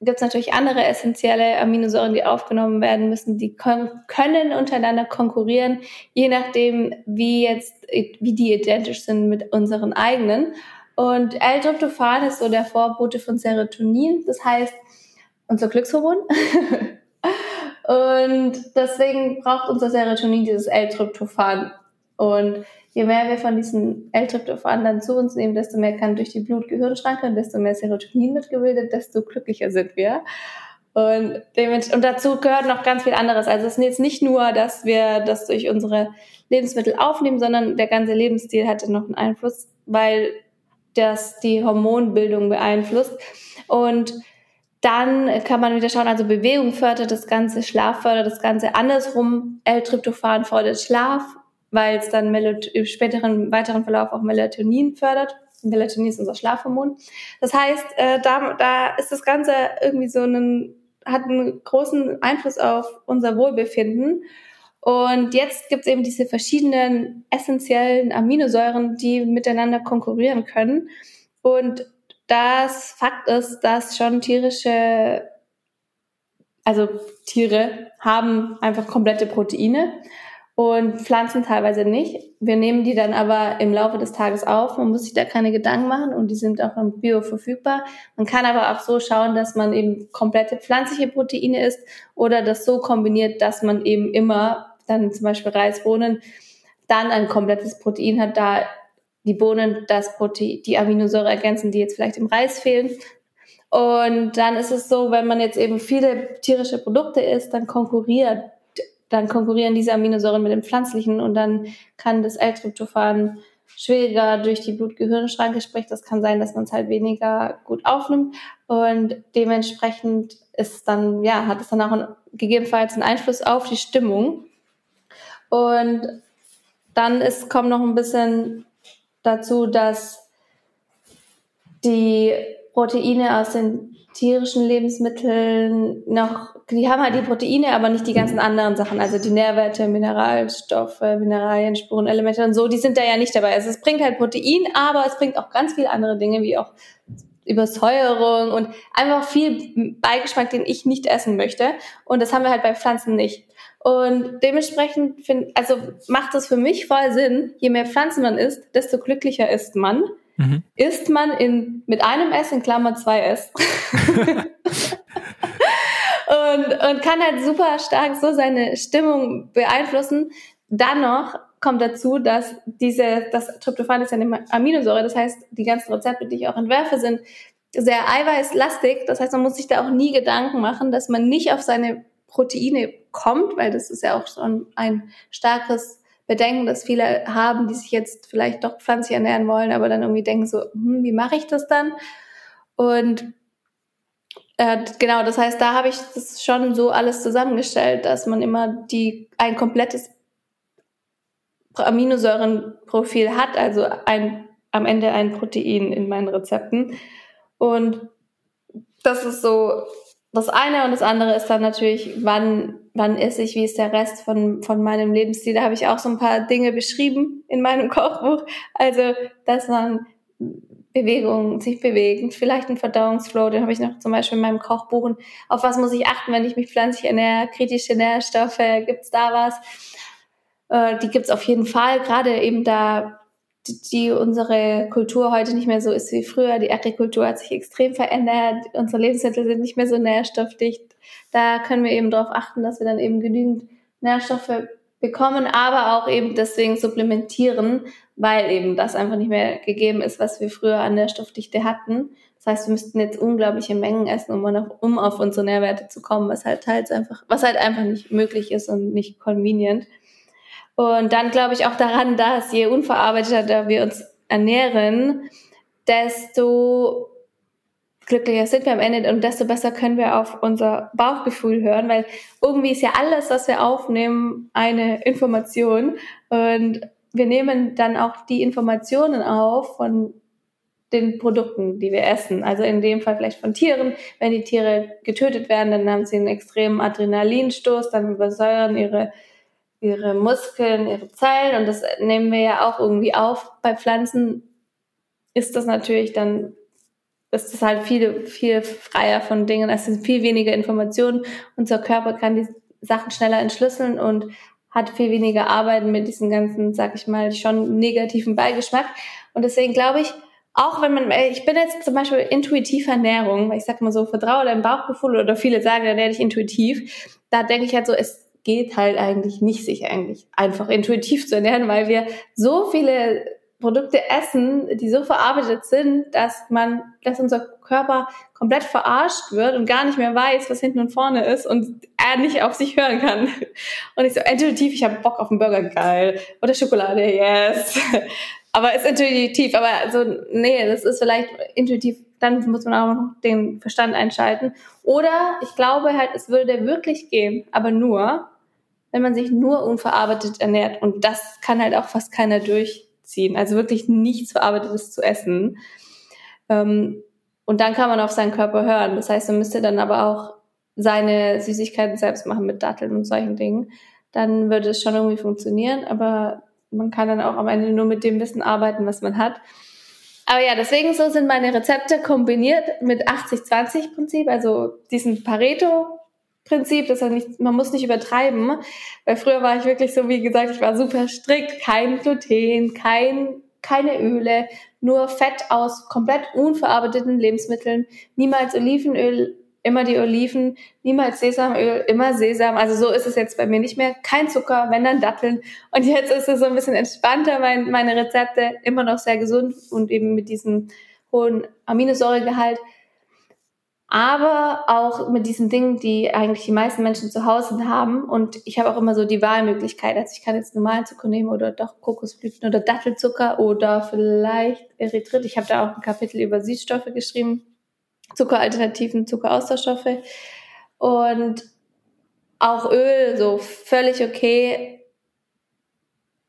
gibt es natürlich andere essentielle Aminosäuren, die aufgenommen werden müssen, die können untereinander konkurrieren, je nachdem, wie jetzt, wie die identisch sind mit unseren eigenen. Und L-Tryptophan ist so der Vorbote von Serotonin, das heißt unser Glückshormon. und deswegen braucht unser Serotonin dieses L-Tryptophan. Und je mehr wir von diesen L-Tryptophan dann zu uns nehmen, desto mehr kann durch die Blut-Gehirn-Schranke und desto mehr Serotonin wird gebildet, desto glücklicher sind wir. Und, und dazu gehört noch ganz viel anderes. Also es ist jetzt nicht nur, dass wir das durch unsere Lebensmittel aufnehmen, sondern der ganze Lebensstil hatte noch einen Einfluss, weil das die Hormonbildung beeinflusst. Und dann kann man wieder schauen, also Bewegung fördert das Ganze, Schlaf fördert das Ganze. Andersrum, L-Tryptophan fördert Schlaf weil es dann im späteren, weiteren Verlauf auch Melatonin fördert. Melatonin ist unser Schlafhormon. Das heißt, äh, da, da ist das Ganze irgendwie so einen, hat einen großen Einfluss auf unser Wohlbefinden. Und jetzt gibt es eben diese verschiedenen essentiellen Aminosäuren, die miteinander konkurrieren können. Und das Fakt ist, dass schon tierische, also Tiere haben einfach komplette Proteine und Pflanzen teilweise nicht. Wir nehmen die dann aber im Laufe des Tages auf. Man muss sich da keine Gedanken machen und die sind auch im Bio verfügbar. Man kann aber auch so schauen, dass man eben komplette pflanzliche Proteine isst oder das so kombiniert, dass man eben immer dann zum Beispiel Reisbohnen dann ein komplettes Protein hat, da die Bohnen das Protein, die Aminosäure ergänzen, die jetzt vielleicht im Reis fehlen. Und dann ist es so, wenn man jetzt eben viele tierische Produkte isst, dann konkurriert dann konkurrieren diese Aminosäuren mit den pflanzlichen und dann kann das L-Tryptophan schwieriger durch die Blut-Gehirn-Schranke spricht. Das kann sein, dass man es halt weniger gut aufnimmt und dementsprechend ist dann, ja, hat es dann auch ein, gegebenenfalls einen Einfluss auf die Stimmung. Und dann ist, kommt noch ein bisschen dazu, dass die Proteine aus den tierischen Lebensmitteln noch, die haben halt die Proteine, aber nicht die ganzen anderen Sachen, also die Nährwerte, Mineralstoffe, Mineralien, Spurenelemente und so, die sind da ja nicht dabei. Also es bringt halt Protein, aber es bringt auch ganz viele andere Dinge, wie auch Übersäuerung und einfach viel Beigeschmack, den ich nicht essen möchte. Und das haben wir halt bei Pflanzen nicht. Und dementsprechend find, also macht es für mich voll Sinn, je mehr Pflanzen man isst, desto glücklicher ist man. Mhm. Isst man in, mit einem S in Klammer zwei S. und, und kann halt super stark so seine Stimmung beeinflussen. Dann noch kommt dazu, dass diese, das Tryptophan ist ja eine Aminosäure, das heißt, die ganzen Rezepte, die ich auch entwerfe, sind sehr eiweißlastig. Das heißt, man muss sich da auch nie Gedanken machen, dass man nicht auf seine Proteine kommt, weil das ist ja auch schon ein starkes Bedenken, dass viele haben, die sich jetzt vielleicht doch pflanzlich ernähren wollen, aber dann irgendwie denken so, hm, wie mache ich das dann? Und äh, genau, das heißt, da habe ich das schon so alles zusammengestellt, dass man immer die ein komplettes Aminosäurenprofil hat, also ein, am Ende ein Protein in meinen Rezepten. Und das ist so das eine und das andere ist dann natürlich, wann, wann esse ich, wie ist der Rest von, von meinem Lebensstil. Da habe ich auch so ein paar Dinge beschrieben in meinem Kochbuch. Also, dass man Bewegung, sich bewegen, vielleicht ein Verdauungsflow, den habe ich noch zum Beispiel in meinem Kochbuch. Und auf was muss ich achten, wenn ich mich pflanzlich ernähre? Kritische Nährstoffe, gibt's da was? Äh, die gibt's auf jeden Fall, gerade eben da die unsere Kultur heute nicht mehr so ist wie früher. Die Agrikultur hat sich extrem verändert. Unsere Lebensmittel sind nicht mehr so nährstoffdicht. Da können wir eben darauf achten, dass wir dann eben genügend Nährstoffe bekommen, aber auch eben deswegen supplementieren, weil eben das einfach nicht mehr gegeben ist, was wir früher an Nährstoffdichte hatten. Das heißt, wir müssten jetzt unglaubliche Mengen essen, um auf, um auf unsere Nährwerte zu kommen, was halt teils einfach, was halt einfach nicht möglich ist und nicht convenient. Und dann glaube ich auch daran, dass je unverarbeiteter wir uns ernähren, desto glücklicher sind wir am Ende und desto besser können wir auf unser Bauchgefühl hören, weil irgendwie ist ja alles, was wir aufnehmen, eine Information und wir nehmen dann auch die Informationen auf von den Produkten, die wir essen. Also in dem Fall vielleicht von Tieren. Wenn die Tiere getötet werden, dann haben sie einen extremen Adrenalinstoß, dann übersäuern ihre, ihre Muskeln, ihre Zellen und das nehmen wir ja auch irgendwie auf. Bei Pflanzen ist das natürlich dann, ist das halt viel, viel freier von Dingen. Es sind viel weniger Informationen. Unser Körper kann die Sachen schneller entschlüsseln und hat viel weniger Arbeiten mit diesen ganzen, sag ich mal, schon negativen Beigeschmack. Und deswegen glaube ich, auch wenn man, ich bin jetzt zum Beispiel intuitive Ernährung, weil ich sag mal so, vertraue deinem Bauchgefühl oder viele sagen, dann werde ich intuitiv. Da denke ich halt so, es geht halt eigentlich nicht, sich eigentlich einfach intuitiv zu ernähren, weil wir so viele Produkte essen, die so verarbeitet sind, dass man, dass unser Körper komplett verarscht wird und gar nicht mehr weiß, was hinten und vorne ist und er nicht auf sich hören kann. Und ich so, intuitiv, ich habe Bock auf einen Burger, geil. Oder Schokolade, yes. Aber ist intuitiv, aber so, nee, das ist vielleicht intuitiv, dann muss man auch noch den Verstand einschalten. Oder ich glaube halt, es würde wirklich gehen, aber nur, wenn man sich nur unverarbeitet ernährt. Und das kann halt auch fast keiner durchziehen. Also wirklich nichts Verarbeitetes zu essen. Ähm, und dann kann man auf seinen Körper hören. Das heißt, man müsste dann aber auch seine Süßigkeiten selbst machen mit Datteln und solchen Dingen. Dann würde es schon irgendwie funktionieren. Aber man kann dann auch am Ende nur mit dem Wissen arbeiten, was man hat. Aber ja, deswegen so sind meine Rezepte kombiniert mit 80-20-Prinzip, also diesem Pareto-Prinzip, dass er nicht, man muss nicht übertreiben, weil früher war ich wirklich so, wie gesagt, ich war super strikt, kein Gluten, kein, keine Öle, nur Fett aus komplett unverarbeiteten Lebensmitteln, niemals Olivenöl immer die Oliven, niemals Sesamöl, immer Sesam. Also so ist es jetzt bei mir nicht mehr. Kein Zucker, wenn dann Datteln. Und jetzt ist es so ein bisschen entspannter, mein, meine Rezepte immer noch sehr gesund und eben mit diesem hohen Aminosäuregehalt. Aber auch mit diesen Dingen, die eigentlich die meisten Menschen zu Hause haben. Und ich habe auch immer so die Wahlmöglichkeit. Also ich kann jetzt normalen Zucker nehmen oder doch Kokosblüten oder Dattelzucker oder vielleicht Erythrit. Ich habe da auch ein Kapitel über Süßstoffe geschrieben Zuckeralternativen, Zuckeraustauschstoffe und auch Öl, so völlig okay.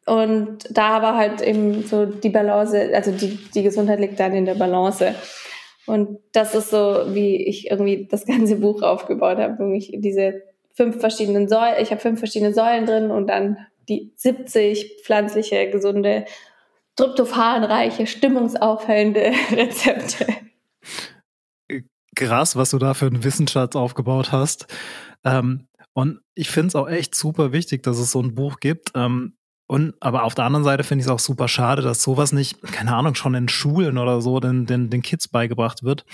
Und da war halt eben so die Balance, also die, die Gesundheit liegt dann in der Balance. Und das ist so, wie ich irgendwie das ganze Buch aufgebaut habe. Irgendwie diese fünf verschiedenen Säulen, ich habe fünf verschiedene Säulen drin und dann die 70 pflanzliche, gesunde, tryptophanreiche, stimmungsaufhellende Rezepte krass, was du da für einen Wissensschatz aufgebaut hast. Ähm, und ich finde es auch echt super wichtig, dass es so ein Buch gibt. Ähm, und aber auf der anderen Seite finde ich es auch super schade, dass sowas nicht, keine Ahnung, schon in Schulen oder so den, den, den Kids beigebracht wird.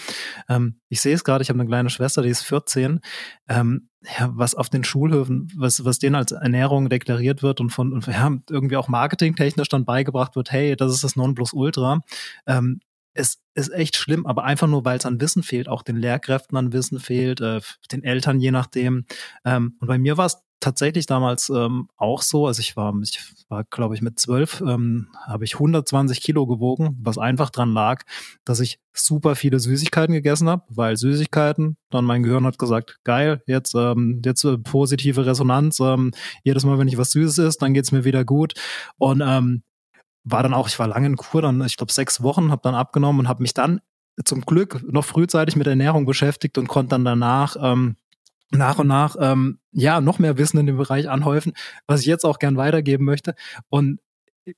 Ähm, ich sehe es gerade, ich habe eine kleine Schwester, die ist 14. Ähm, ja, was auf den Schulhöfen, was, was denen als Ernährung deklariert wird und von und, ja, irgendwie auch marketingtechnisch dann beigebracht wird, hey, das ist das Nonplusultra. Ähm, es ist echt schlimm, aber einfach nur, weil es an Wissen fehlt, auch den Lehrkräften an Wissen fehlt, äh, den Eltern je nachdem. Ähm, und bei mir war es tatsächlich damals ähm, auch so, also ich war, ich war, glaube ich, mit zwölf, ähm, habe ich 120 Kilo gewogen, was einfach dran lag, dass ich super viele Süßigkeiten gegessen habe, weil Süßigkeiten, dann mein Gehirn hat gesagt, geil, jetzt, ähm, jetzt äh, positive Resonanz, ähm, jedes Mal, wenn ich was Süßes isst, dann geht's mir wieder gut. Und ähm, war dann auch, ich war lange in Kur, dann, ich glaube, sechs Wochen, habe dann abgenommen und habe mich dann zum Glück noch frühzeitig mit Ernährung beschäftigt und konnte dann danach ähm, nach und nach ähm, ja noch mehr Wissen in dem Bereich anhäufen, was ich jetzt auch gern weitergeben möchte. Und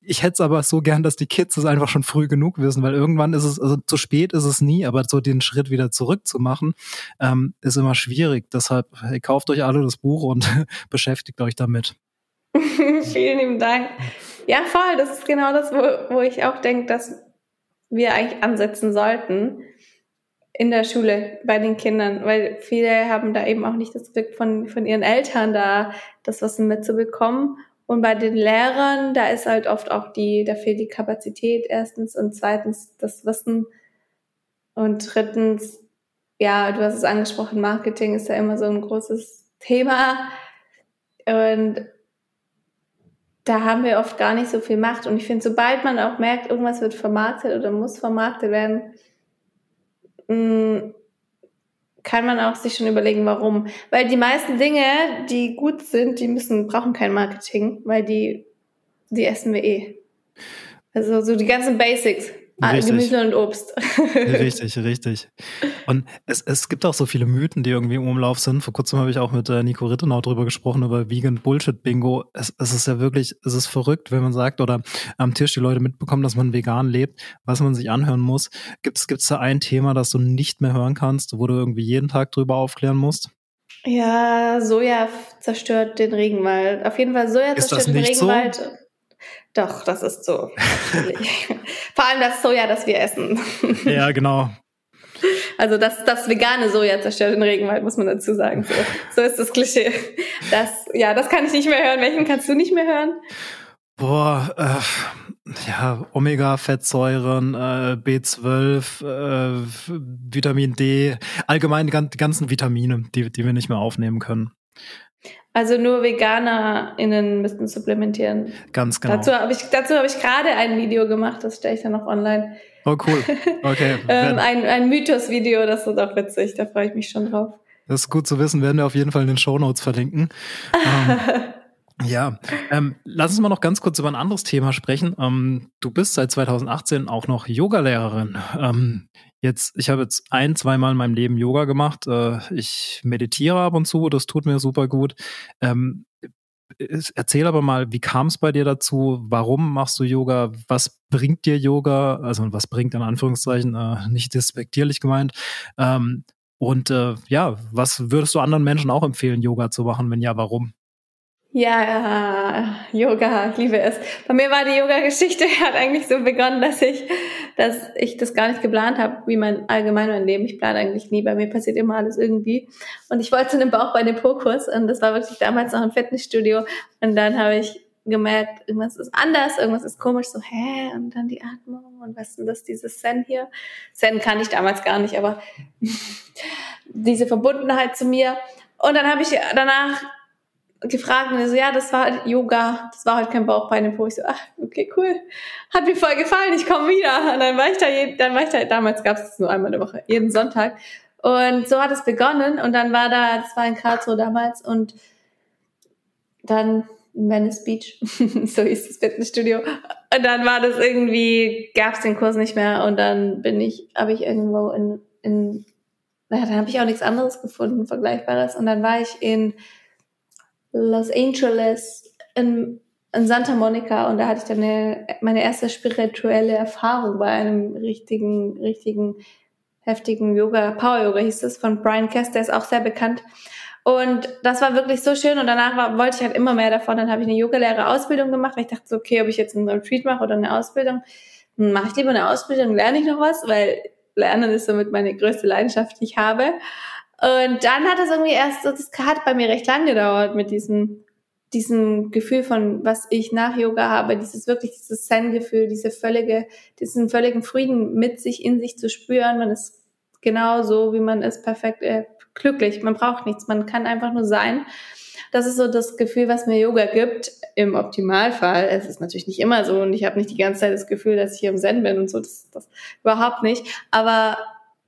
ich hätte es aber so gern, dass die Kids es einfach schon früh genug wissen, weil irgendwann ist es, also zu spät ist es nie, aber so den Schritt wieder zurückzumachen, ähm, ist immer schwierig. Deshalb, hey, kauft euch alle das Buch und beschäftigt euch damit. Vielen lieben Dank. Ja, voll. Das ist genau das, wo, wo ich auch denke, dass wir eigentlich ansetzen sollten in der Schule bei den Kindern, weil viele haben da eben auch nicht das Glück von, von ihren Eltern da, das Wissen mitzubekommen. Und bei den Lehrern, da ist halt oft auch die, da fehlt die Kapazität erstens und zweitens das Wissen und drittens, ja, du hast es angesprochen, Marketing ist ja immer so ein großes Thema. Und da haben wir oft gar nicht so viel Macht. Und ich finde, sobald man auch merkt, irgendwas wird vermarktet oder muss vermarktet werden, mm, kann man auch sich schon überlegen, warum. Weil die meisten Dinge, die gut sind, die müssen, brauchen kein Marketing, weil die, die essen wir eh. Also so die ganzen Basics. Richtig. Gemüse und Obst. richtig, richtig. Und es, es gibt auch so viele Mythen, die irgendwie im Umlauf sind. Vor kurzem habe ich auch mit äh, Nico Rittenau drüber gesprochen, über Vegan Bullshit Bingo. Es, es ist ja wirklich, es ist verrückt, wenn man sagt oder am Tisch die Leute mitbekommen, dass man vegan lebt, was man sich anhören muss. Gibt es da ein Thema, das du nicht mehr hören kannst, wo du irgendwie jeden Tag drüber aufklären musst? Ja, Soja zerstört den Regenwald. Auf jeden Fall Soja ist zerstört den Regenwald. So? Doch, das ist so. Vor allem das Soja, das wir essen. Ja, genau. Also das, das vegane Soja zerstört den Regenwald, muss man dazu sagen. So, so ist das Klischee. Das, ja, das kann ich nicht mehr hören. Welchen kannst du nicht mehr hören? Boah, äh, ja, Omega-Fettsäuren, äh, B12, äh, Vitamin D, allgemein die ganzen Vitamine, die, die wir nicht mehr aufnehmen können. Also nur VeganerInnen müssten supplementieren. Ganz genau. Dazu habe ich, dazu hab ich gerade ein Video gemacht, das stelle ich dann noch online. Oh, cool. Okay. ähm, ein ein Mythos-Video, das ist auch witzig, da freue ich mich schon drauf. Das ist gut zu wissen, werden wir auf jeden Fall in den Show Notes verlinken. ähm, ja, ähm, lass uns mal noch ganz kurz über ein anderes Thema sprechen. Ähm, du bist seit 2018 auch noch Yogalehrerin. Ähm, jetzt, ich habe jetzt ein, zweimal in meinem Leben Yoga gemacht. Äh, ich meditiere ab und zu, das tut mir super gut. Ähm, erzähl aber mal, wie kam es bei dir dazu? Warum machst du Yoga? Was bringt dir Yoga? Also was bringt in Anführungszeichen, äh, nicht despektierlich gemeint. Ähm, und äh, ja, was würdest du anderen Menschen auch empfehlen, Yoga zu machen? Wenn ja, warum? Ja, Yoga, ich liebe es. Bei mir war die Yoga-Geschichte hat eigentlich so begonnen, dass ich, dass ich das gar nicht geplant habe, wie mein allgemein mein Leben. Ich plane eigentlich nie. Bei mir passiert immer alles irgendwie. Und ich wollte zu einem Bauch bei dem Po-Kurs und das war wirklich damals noch ein Fitnessstudio. Und dann habe ich gemerkt, irgendwas ist anders, irgendwas ist komisch, so, hä? Und dann die Atmung und was ist denn das, dieses Zen hier? Zen kann ich damals gar nicht, aber diese Verbundenheit zu mir. Und dann habe ich danach gefragt und er so, ja, das war halt Yoga, das war halt kein Bauchbein Po. Ich so, ach, okay, cool. Hat mir voll gefallen, ich komme wieder. Und dann war ich da, dann war ich da, damals gab es nur einmal in der Woche, jeden Sonntag. Und so hat es begonnen und dann war da, das war in Karlsruhe damals und dann in Venice Beach, so hieß das Fitnessstudio. Und dann war das irgendwie, gab es den Kurs nicht mehr und dann bin ich, habe ich irgendwo in, in naja, dann habe ich auch nichts anderes gefunden, Vergleichbares. Und dann war ich in Los Angeles, in, in Santa Monica und da hatte ich dann eine, meine erste spirituelle Erfahrung bei einem richtigen, richtigen, heftigen Yoga, Power Yoga hieß es, von Brian Kess, der ist auch sehr bekannt. Und das war wirklich so schön und danach war, wollte ich halt immer mehr davon. Dann habe ich eine Yoga-Lehrer-Ausbildung gemacht, weil ich dachte so, okay, ob ich jetzt einen Retreat mache oder eine Ausbildung, mache ich lieber eine Ausbildung, lerne ich noch was, weil Lernen ist somit meine größte Leidenschaft, die ich habe. Und dann hat es irgendwie erst, das hat bei mir recht lang gedauert mit diesem, diesem Gefühl von, was ich nach Yoga habe, dieses wirklich, dieses Zen-Gefühl, diese völlige, diesen völligen Frieden mit sich in sich zu spüren. Man ist genau so, wie man ist, perfekt, äh, glücklich. Man braucht nichts. Man kann einfach nur sein. Das ist so das Gefühl, was mir Yoga gibt, im Optimalfall. Es ist natürlich nicht immer so und ich habe nicht die ganze Zeit das Gefühl, dass ich hier im Zen bin und so, das, das überhaupt nicht. Aber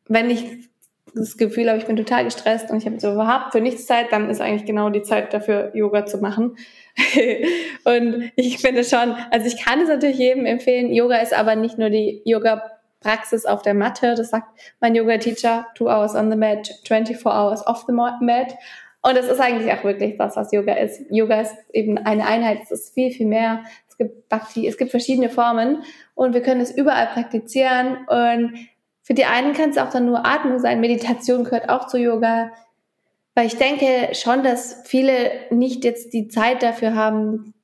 wenn ich das Gefühl habe, ich bin total gestresst und ich habe so überhaupt für nichts Zeit, dann ist eigentlich genau die Zeit dafür, Yoga zu machen. und ich finde schon, also ich kann es natürlich jedem empfehlen. Yoga ist aber nicht nur die Yoga-Praxis auf der Matte. Das sagt mein Yoga-Teacher, two hours on the mat, 24 hours off the mat. Und es ist eigentlich auch wirklich das, was Yoga ist. Yoga ist eben eine Einheit. Es ist viel, viel mehr. Es gibt Bhakti, es gibt verschiedene Formen und wir können es überall praktizieren und für die einen kann es auch dann nur Atmung sein. Meditation gehört auch zu Yoga. Weil ich denke schon, dass viele nicht jetzt die Zeit dafür haben,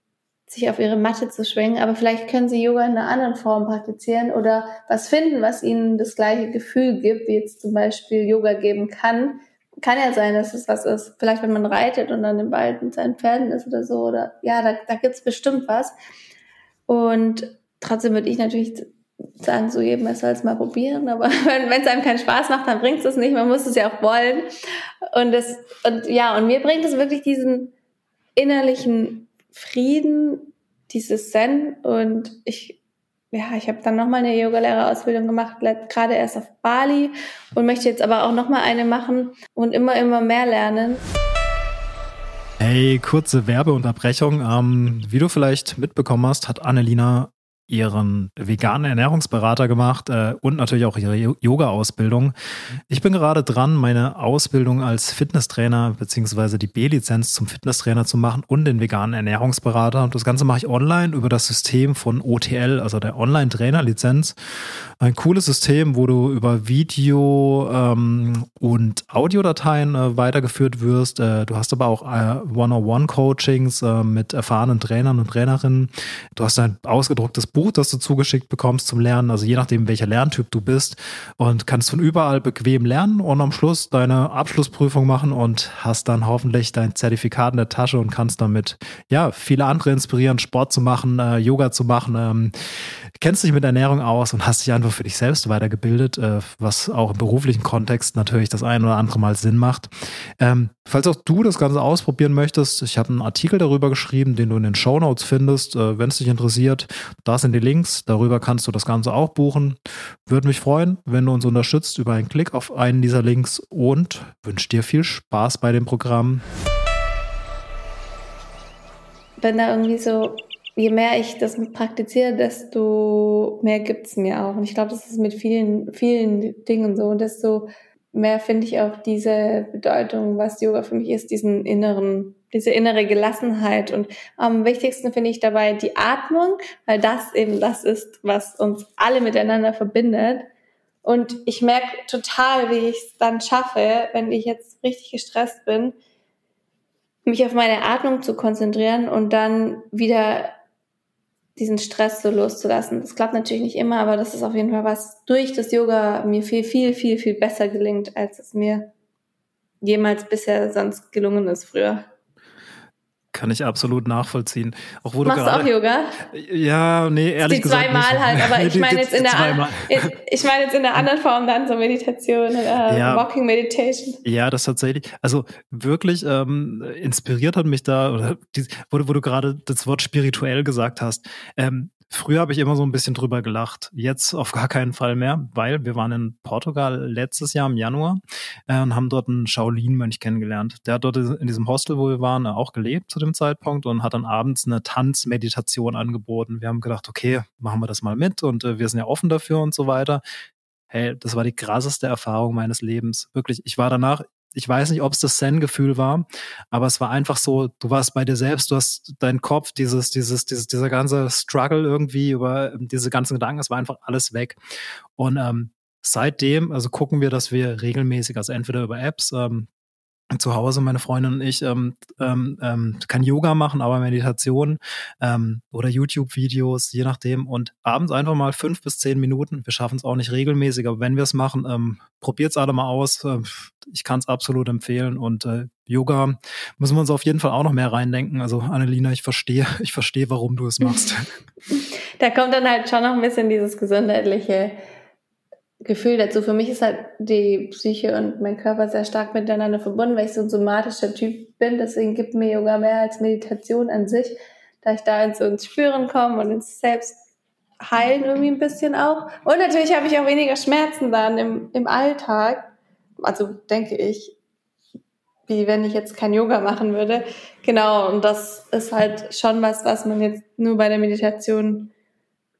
sich auf ihre Matte zu schwingen, aber vielleicht können sie Yoga in einer anderen Form praktizieren oder was finden, was ihnen das gleiche Gefühl gibt, wie jetzt zum Beispiel Yoga geben kann. Kann ja sein, dass es was ist. Vielleicht, wenn man reitet und dann im Wald mit seinen Pferden ist oder so. Oder ja, da, da gibt's bestimmt was. Und trotzdem würde ich natürlich sagen so jedem, er soll es mal probieren, aber wenn es einem keinen Spaß macht, dann bringt es nicht, man muss es ja auch wollen. Und das, und ja, und mir bringt es wirklich diesen innerlichen Frieden, dieses Zen und ich, ja, ich habe dann nochmal eine Yogalehrerausbildung gemacht, gerade erst auf Bali und möchte jetzt aber auch nochmal eine machen und immer, immer mehr lernen. Hey, kurze Werbeunterbrechung. Ähm, wie du vielleicht mitbekommen hast, hat Annelina ihren veganen Ernährungsberater gemacht äh, und natürlich auch ihre Yoga-Ausbildung. Ich bin gerade dran, meine Ausbildung als Fitnesstrainer beziehungsweise die B-Lizenz zum Fitnesstrainer zu machen und den veganen Ernährungsberater. Und das Ganze mache ich online über das System von OTL, also der Online-Trainer-Lizenz. Ein cooles System, wo du über Video ähm, und Audiodateien äh, weitergeführt wirst. Äh, du hast aber auch äh, One-on-One-Coachings äh, mit erfahrenen Trainern und Trainerinnen. Du hast ein ausgedrucktes Buch, das du zugeschickt bekommst zum Lernen, also je nachdem, welcher Lerntyp du bist und kannst von überall bequem lernen und am Schluss deine Abschlussprüfung machen und hast dann hoffentlich dein Zertifikat in der Tasche und kannst damit ja viele andere inspirieren, Sport zu machen, äh, Yoga zu machen. Ähm, kennst dich mit Ernährung aus und hast dich einfach für dich selbst weitergebildet, äh, was auch im beruflichen Kontext natürlich das ein oder andere Mal Sinn macht. Ähm, falls auch du das Ganze ausprobieren möchtest, ich habe einen Artikel darüber geschrieben, den du in den Show Notes findest, äh, wenn es dich interessiert. Da sind die Links, darüber kannst du das Ganze auch buchen. Würde mich freuen, wenn du uns unterstützt über einen Klick auf einen dieser Links und wünsche dir viel Spaß bei dem Programm. Bin da irgendwie so je mehr ich das praktiziere, desto mehr gibt's mir auch. Und ich glaube, das ist mit vielen, vielen Dingen so. Und desto mehr finde ich auch diese Bedeutung, was Yoga für mich ist, diesen inneren, diese innere Gelassenheit. Und am wichtigsten finde ich dabei die Atmung, weil das eben das ist, was uns alle miteinander verbindet. Und ich merke total, wie ich es dann schaffe, wenn ich jetzt richtig gestresst bin, mich auf meine Atmung zu konzentrieren und dann wieder diesen Stress so loszulassen. Das klappt natürlich nicht immer, aber das ist auf jeden Fall was durch das Yoga mir viel, viel, viel, viel besser gelingt, als es mir jemals bisher sonst gelungen ist früher. Kann ich absolut nachvollziehen. Auch wo Machst du, grade, auch Yoga? Ja, nee, ehrlich die gesagt. Die zweimal halt, aber ich meine jetzt in der ich meine jetzt in der anderen Form dann so Meditation, äh, ja, Walking Meditation. Ja, das tatsächlich. Also wirklich ähm, inspiriert hat mich da, oder die, wo, wo du gerade das Wort spirituell gesagt hast. Ähm, Früher habe ich immer so ein bisschen drüber gelacht. Jetzt auf gar keinen Fall mehr, weil wir waren in Portugal letztes Jahr im Januar äh, und haben dort einen Shaolin-Mönch kennengelernt. Der hat dort in diesem Hostel, wo wir waren, auch gelebt zu dem Zeitpunkt und hat dann abends eine Tanzmeditation angeboten. Wir haben gedacht, okay, machen wir das mal mit und äh, wir sind ja offen dafür und so weiter. Hey, das war die krasseste Erfahrung meines Lebens. Wirklich, ich war danach ich weiß nicht, ob es das Zen-Gefühl war, aber es war einfach so, du warst bei dir selbst, du hast deinen Kopf, dieses, dieses, dieses, dieser ganze Struggle irgendwie über diese ganzen Gedanken, es war einfach alles weg. Und ähm, seitdem, also gucken wir, dass wir regelmäßig, also entweder über Apps, ähm, zu Hause, meine Freundin und ich, ähm, ähm, ähm, kann Yoga machen, aber Meditation ähm, oder YouTube-Videos, je nachdem. Und abends einfach mal fünf bis zehn Minuten. Wir schaffen es auch nicht regelmäßig, aber wenn wir es machen, ähm, probiert es alle mal aus. Ähm, ich kann es absolut empfehlen. Und äh, Yoga müssen wir uns auf jeden Fall auch noch mehr reindenken. Also Annelina, ich verstehe, ich verstehe, warum du es machst. da kommt dann halt schon noch ein bisschen dieses gesundheitliche Gefühl dazu. Für mich ist halt die Psyche und mein Körper sehr stark miteinander verbunden, weil ich so ein somatischer Typ bin. Deswegen gibt mir Yoga mehr als Meditation an sich, da ich da ins, ins Spüren komme und ins Selbst heilen irgendwie ein bisschen auch. Und natürlich habe ich auch weniger Schmerzen dann im, im Alltag. Also denke ich, wie wenn ich jetzt kein Yoga machen würde. Genau. Und das ist halt schon was, was man jetzt nur bei der Meditation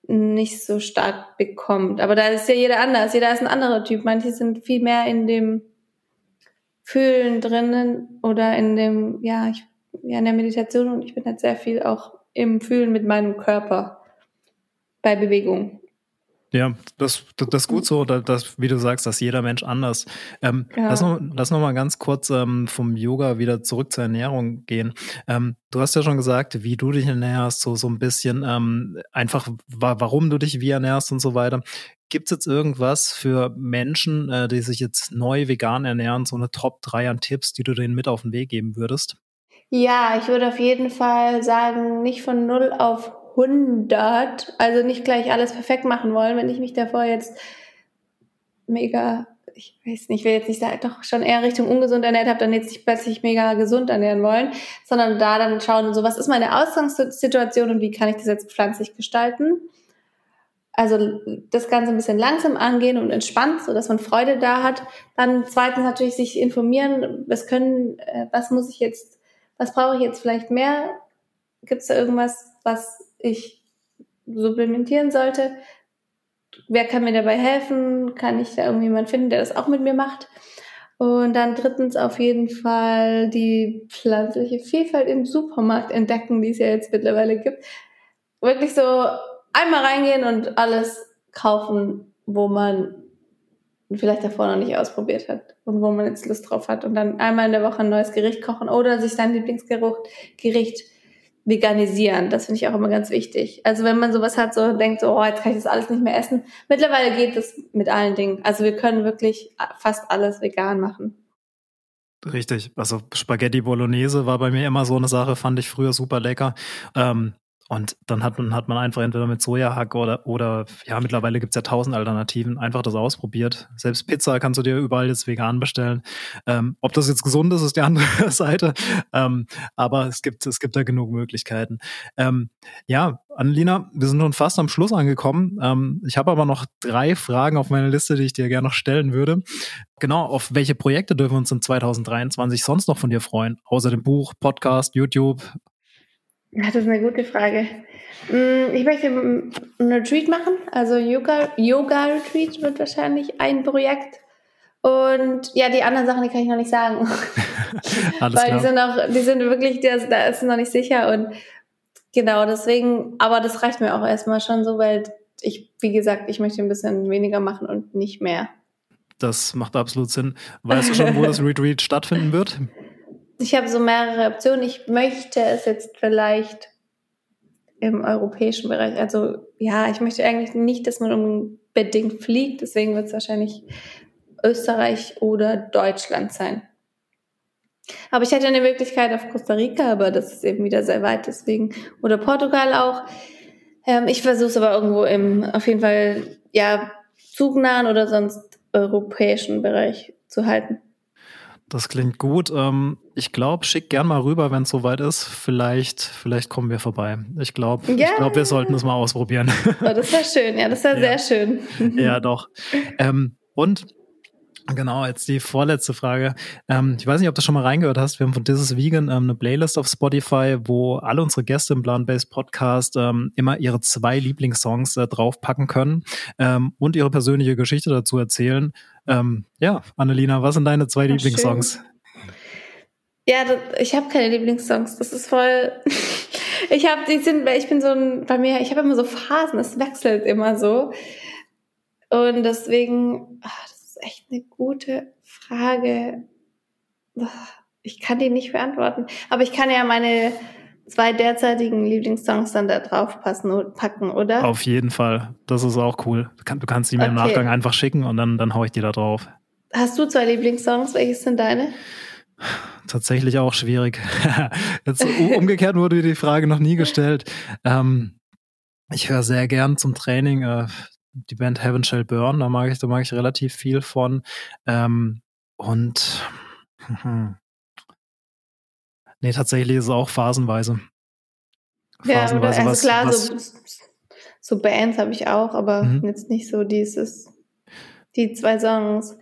nicht so stark bekommt. Aber da ist ja jeder anders. Jeder ist ein anderer Typ. Manche sind viel mehr in dem Fühlen drinnen oder in dem, ja, ich, ja, in der Meditation und ich bin halt sehr viel auch im Fühlen mit meinem Körper bei Bewegung. Ja, das, das ist gut so, dass, wie du sagst, dass jeder Mensch anders. Ähm, ja. Lass noch, lass noch mal ganz kurz ähm, vom Yoga wieder zurück zur Ernährung gehen. Ähm, du hast ja schon gesagt, wie du dich ernährst, so, so ein bisschen ähm, einfach, wa warum du dich wie ernährst und so weiter. Gibt es jetzt irgendwas für Menschen, äh, die sich jetzt neu vegan ernähren, so eine Top 3 an Tipps, die du denen mit auf den Weg geben würdest? Ja, ich würde auf jeden Fall sagen, nicht von 0 auf 100, also nicht gleich alles perfekt machen wollen, wenn ich mich davor jetzt mega, ich weiß nicht, ich will jetzt nicht sagen, doch schon eher Richtung ungesund ernährt habe, dann jetzt nicht plötzlich mega gesund ernähren wollen, sondern da dann schauen, so was ist meine Ausgangssituation und wie kann ich das jetzt pflanzlich gestalten. Also das Ganze ein bisschen langsam angehen und entspannt, so dass man Freude da hat. Dann zweitens natürlich sich informieren, was können, äh, was muss ich jetzt, was brauche ich jetzt vielleicht mehr? Gibt es da irgendwas, was ich supplementieren sollte. Wer kann mir dabei helfen? Kann ich da irgendjemand finden, der das auch mit mir macht? Und dann drittens auf jeden Fall die pflanzliche Vielfalt im Supermarkt entdecken, die es ja jetzt mittlerweile gibt. Wirklich so einmal reingehen und alles kaufen, wo man vielleicht davor noch nicht ausprobiert hat und wo man jetzt Lust drauf hat und dann einmal in der Woche ein neues Gericht kochen oder sich sein Lieblingsgericht veganisieren. Das finde ich auch immer ganz wichtig. Also wenn man sowas hat, so denkt so, oh, jetzt kann ich das alles nicht mehr essen. Mittlerweile geht es mit allen Dingen. Also wir können wirklich fast alles vegan machen. Richtig. Also Spaghetti Bolognese war bei mir immer so eine Sache, fand ich früher super lecker. Ähm, und dann hat man, hat man einfach entweder mit Sojahack oder, oder ja, mittlerweile gibt's ja tausend Alternativen, einfach das ausprobiert. Selbst Pizza kannst du dir überall jetzt vegan bestellen. Ähm, ob das jetzt gesund ist, ist die andere Seite. Ähm, aber es gibt, es gibt da genug Möglichkeiten. Ähm, ja, Annelina, wir sind schon fast am Schluss angekommen. Ähm, ich habe aber noch drei Fragen auf meiner Liste, die ich dir gerne noch stellen würde. Genau, auf welche Projekte dürfen wir uns in 2023 sonst noch von dir freuen? Außer dem Buch, Podcast, YouTube, das ist eine gute Frage. Mm, ich möchte einen Retreat machen, also Yoga, Yoga Retreat wird wahrscheinlich ein Projekt. Und ja, die anderen Sachen, die kann ich noch nicht sagen. Alles Weil klar. die sind auch, die sind wirklich, da ist noch nicht sicher und genau deswegen, aber das reicht mir auch erstmal schon so, weil ich, wie gesagt, ich möchte ein bisschen weniger machen und nicht mehr. Das macht absolut Sinn. Weißt du schon, wo das Retreat stattfinden wird? Ich habe so mehrere Optionen. Ich möchte es jetzt vielleicht im europäischen Bereich. Also ja, ich möchte eigentlich nicht, dass man unbedingt fliegt. Deswegen wird es wahrscheinlich Österreich oder Deutschland sein. Aber ich hätte eine Möglichkeit auf Costa Rica, aber das ist eben wieder sehr weit, deswegen. Oder Portugal auch. Ähm, ich versuche es aber irgendwo im, auf jeden Fall, ja, zugnahen oder sonst europäischen Bereich zu halten. Das klingt gut. Ähm, ich glaube, schick gern mal rüber, wenn es soweit ist. Vielleicht, vielleicht kommen wir vorbei. Ich glaube, ja. ich glaube, wir sollten es mal ausprobieren. Oh, das wäre schön, ja, das wäre ja. sehr schön. Ja, doch. Ähm, und Genau, jetzt die vorletzte Frage. Ähm, ich weiß nicht, ob du schon mal reingehört hast. Wir haben von This is Vegan ähm, eine Playlist auf Spotify, wo alle unsere Gäste im Plant-Based Podcast ähm, immer ihre zwei Lieblingssongs äh, draufpacken können ähm, und ihre persönliche Geschichte dazu erzählen. Ähm, ja, Annelina, was sind deine zwei Ach, Lieblingssongs? Schön. Ja, das, ich habe keine Lieblingssongs. Das ist voll. ich habe, die sind, ich bin so ein, bei mir, ich habe immer so Phasen. Es wechselt immer so. Und deswegen, ach, ist echt eine gute Frage. Ich kann die nicht beantworten. Aber ich kann ja meine zwei derzeitigen Lieblingssongs dann da drauf passen, packen, oder? Auf jeden Fall. Das ist auch cool. Du kannst die mir okay. im Nachgang einfach schicken und dann, dann hau ich die da drauf. Hast du zwei Lieblingssongs? Welches sind deine? Tatsächlich auch schwierig. Jetzt umgekehrt wurde die Frage noch nie gestellt. Ähm, ich höre sehr gern zum Training äh, die Band Heaven Shall Burn, da mag ich, da mag ich relativ viel von. Ähm, und nee, tatsächlich ist es auch phasenweise. phasenweise ja, also was, klar, was, so, so Bands habe ich auch, aber mhm. jetzt nicht so dieses, die zwei Songs.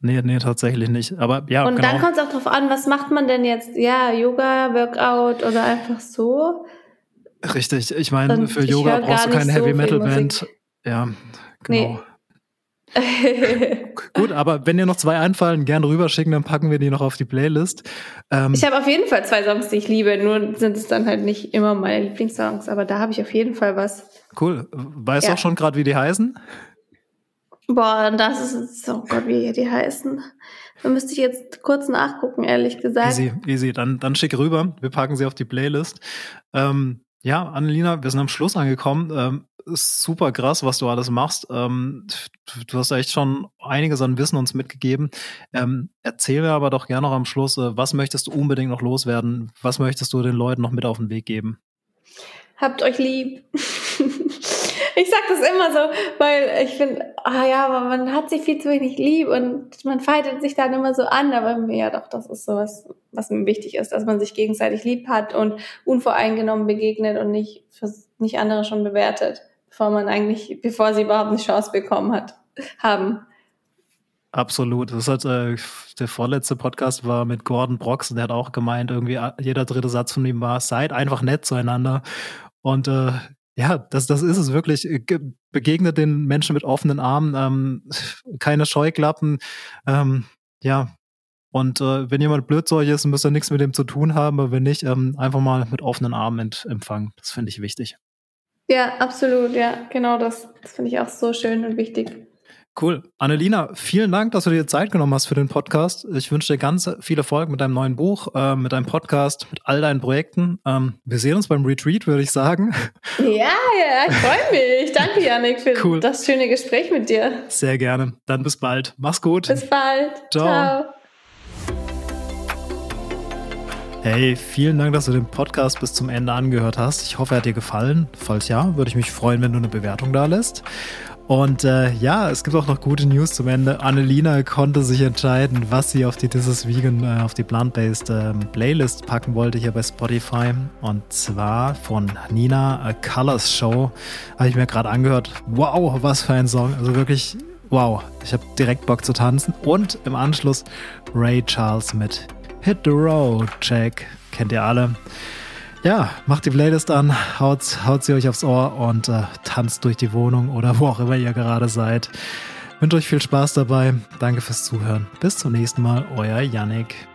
Nee, nee, tatsächlich nicht. Aber ja. Und genau. dann kommt es auch darauf an, was macht man denn jetzt? Ja, Yoga, Workout oder einfach so? Richtig. Ich meine, für Yoga brauchst du keine so Heavy Metal Band. Ja, genau. Nee. Gut, aber wenn dir noch zwei einfallen, gerne rüberschicken, dann packen wir die noch auf die Playlist. Ähm, ich habe auf jeden Fall zwei Songs, die ich liebe, nur sind es dann halt nicht immer meine Lieblingssongs, aber da habe ich auf jeden Fall was. Cool. Weißt du auch schon gerade, wie die heißen? Boah, das ist, oh Gott, wie die heißen. Da müsste ich jetzt kurz nachgucken, ehrlich gesagt. Easy, easy. Dann, dann schick rüber. Wir packen sie auf die Playlist. Ähm, ja, Annelina, wir sind am Schluss angekommen. Ähm, super krass, was du alles machst. Ähm, du hast echt schon einiges an Wissen uns mitgegeben. Ähm, erzähl mir aber doch gerne noch am Schluss, äh, was möchtest du unbedingt noch loswerden? Was möchtest du den Leuten noch mit auf den Weg geben? Habt euch lieb. ich sag das immer so, weil ich finde, ah ja, aber man hat sich viel zu wenig lieb und man feitet sich dann immer so an, aber ja doch, das ist so was, was mir wichtig ist, dass man sich gegenseitig lieb hat und unvoreingenommen begegnet und nicht, nicht andere schon bewertet bevor man eigentlich, bevor sie überhaupt eine Chance bekommen hat, haben. Absolut. Das hat äh, der vorletzte Podcast war mit Gordon Brox und der hat auch gemeint, irgendwie jeder dritte Satz von ihm war, seid einfach nett zueinander. Und äh, ja, das, das ist es wirklich. Äh, begegnet den Menschen mit offenen Armen, ähm, keine Scheuklappen. Ähm, ja, und äh, wenn jemand blödsäurig ist, müsst ihr nichts mit dem zu tun haben, aber wenn nicht, ähm, einfach mal mit offenen Armen empfangen. Das finde ich wichtig. Ja, absolut, ja, genau das. Das finde ich auch so schön und wichtig. Cool. Annelina, vielen Dank, dass du dir Zeit genommen hast für den Podcast. Ich wünsche dir ganz viel Erfolg mit deinem neuen Buch, äh, mit deinem Podcast, mit all deinen Projekten. Ähm, wir sehen uns beim Retreat, würde ich sagen. Ja, ja, ich freue mich. Danke, Janik, für cool. das schöne Gespräch mit dir. Sehr gerne. Dann bis bald. Mach's gut. Bis bald. Ciao. Ciao. Hey, vielen Dank, dass du den Podcast bis zum Ende angehört hast. Ich hoffe, er hat dir gefallen. Falls ja, würde ich mich freuen, wenn du eine Bewertung da lässt. Und äh, ja, es gibt auch noch gute News zum Ende. Annelina konnte sich entscheiden, was sie auf die This is Vegan, äh, auf die Plant-Based ähm, Playlist packen wollte hier bei Spotify. Und zwar von Nina A Colors Show. Habe ich mir gerade angehört. Wow, was für ein Song. Also wirklich, wow. Ich habe direkt Bock zu tanzen. Und im Anschluss Ray Charles mit Hit the Road Check. Kennt ihr alle. Ja, macht die Playlist an, haut, haut sie euch aufs Ohr und äh, tanzt durch die Wohnung oder wo auch immer ihr gerade seid. Wünsche euch viel Spaß dabei. Danke fürs Zuhören. Bis zum nächsten Mal, euer Yannick.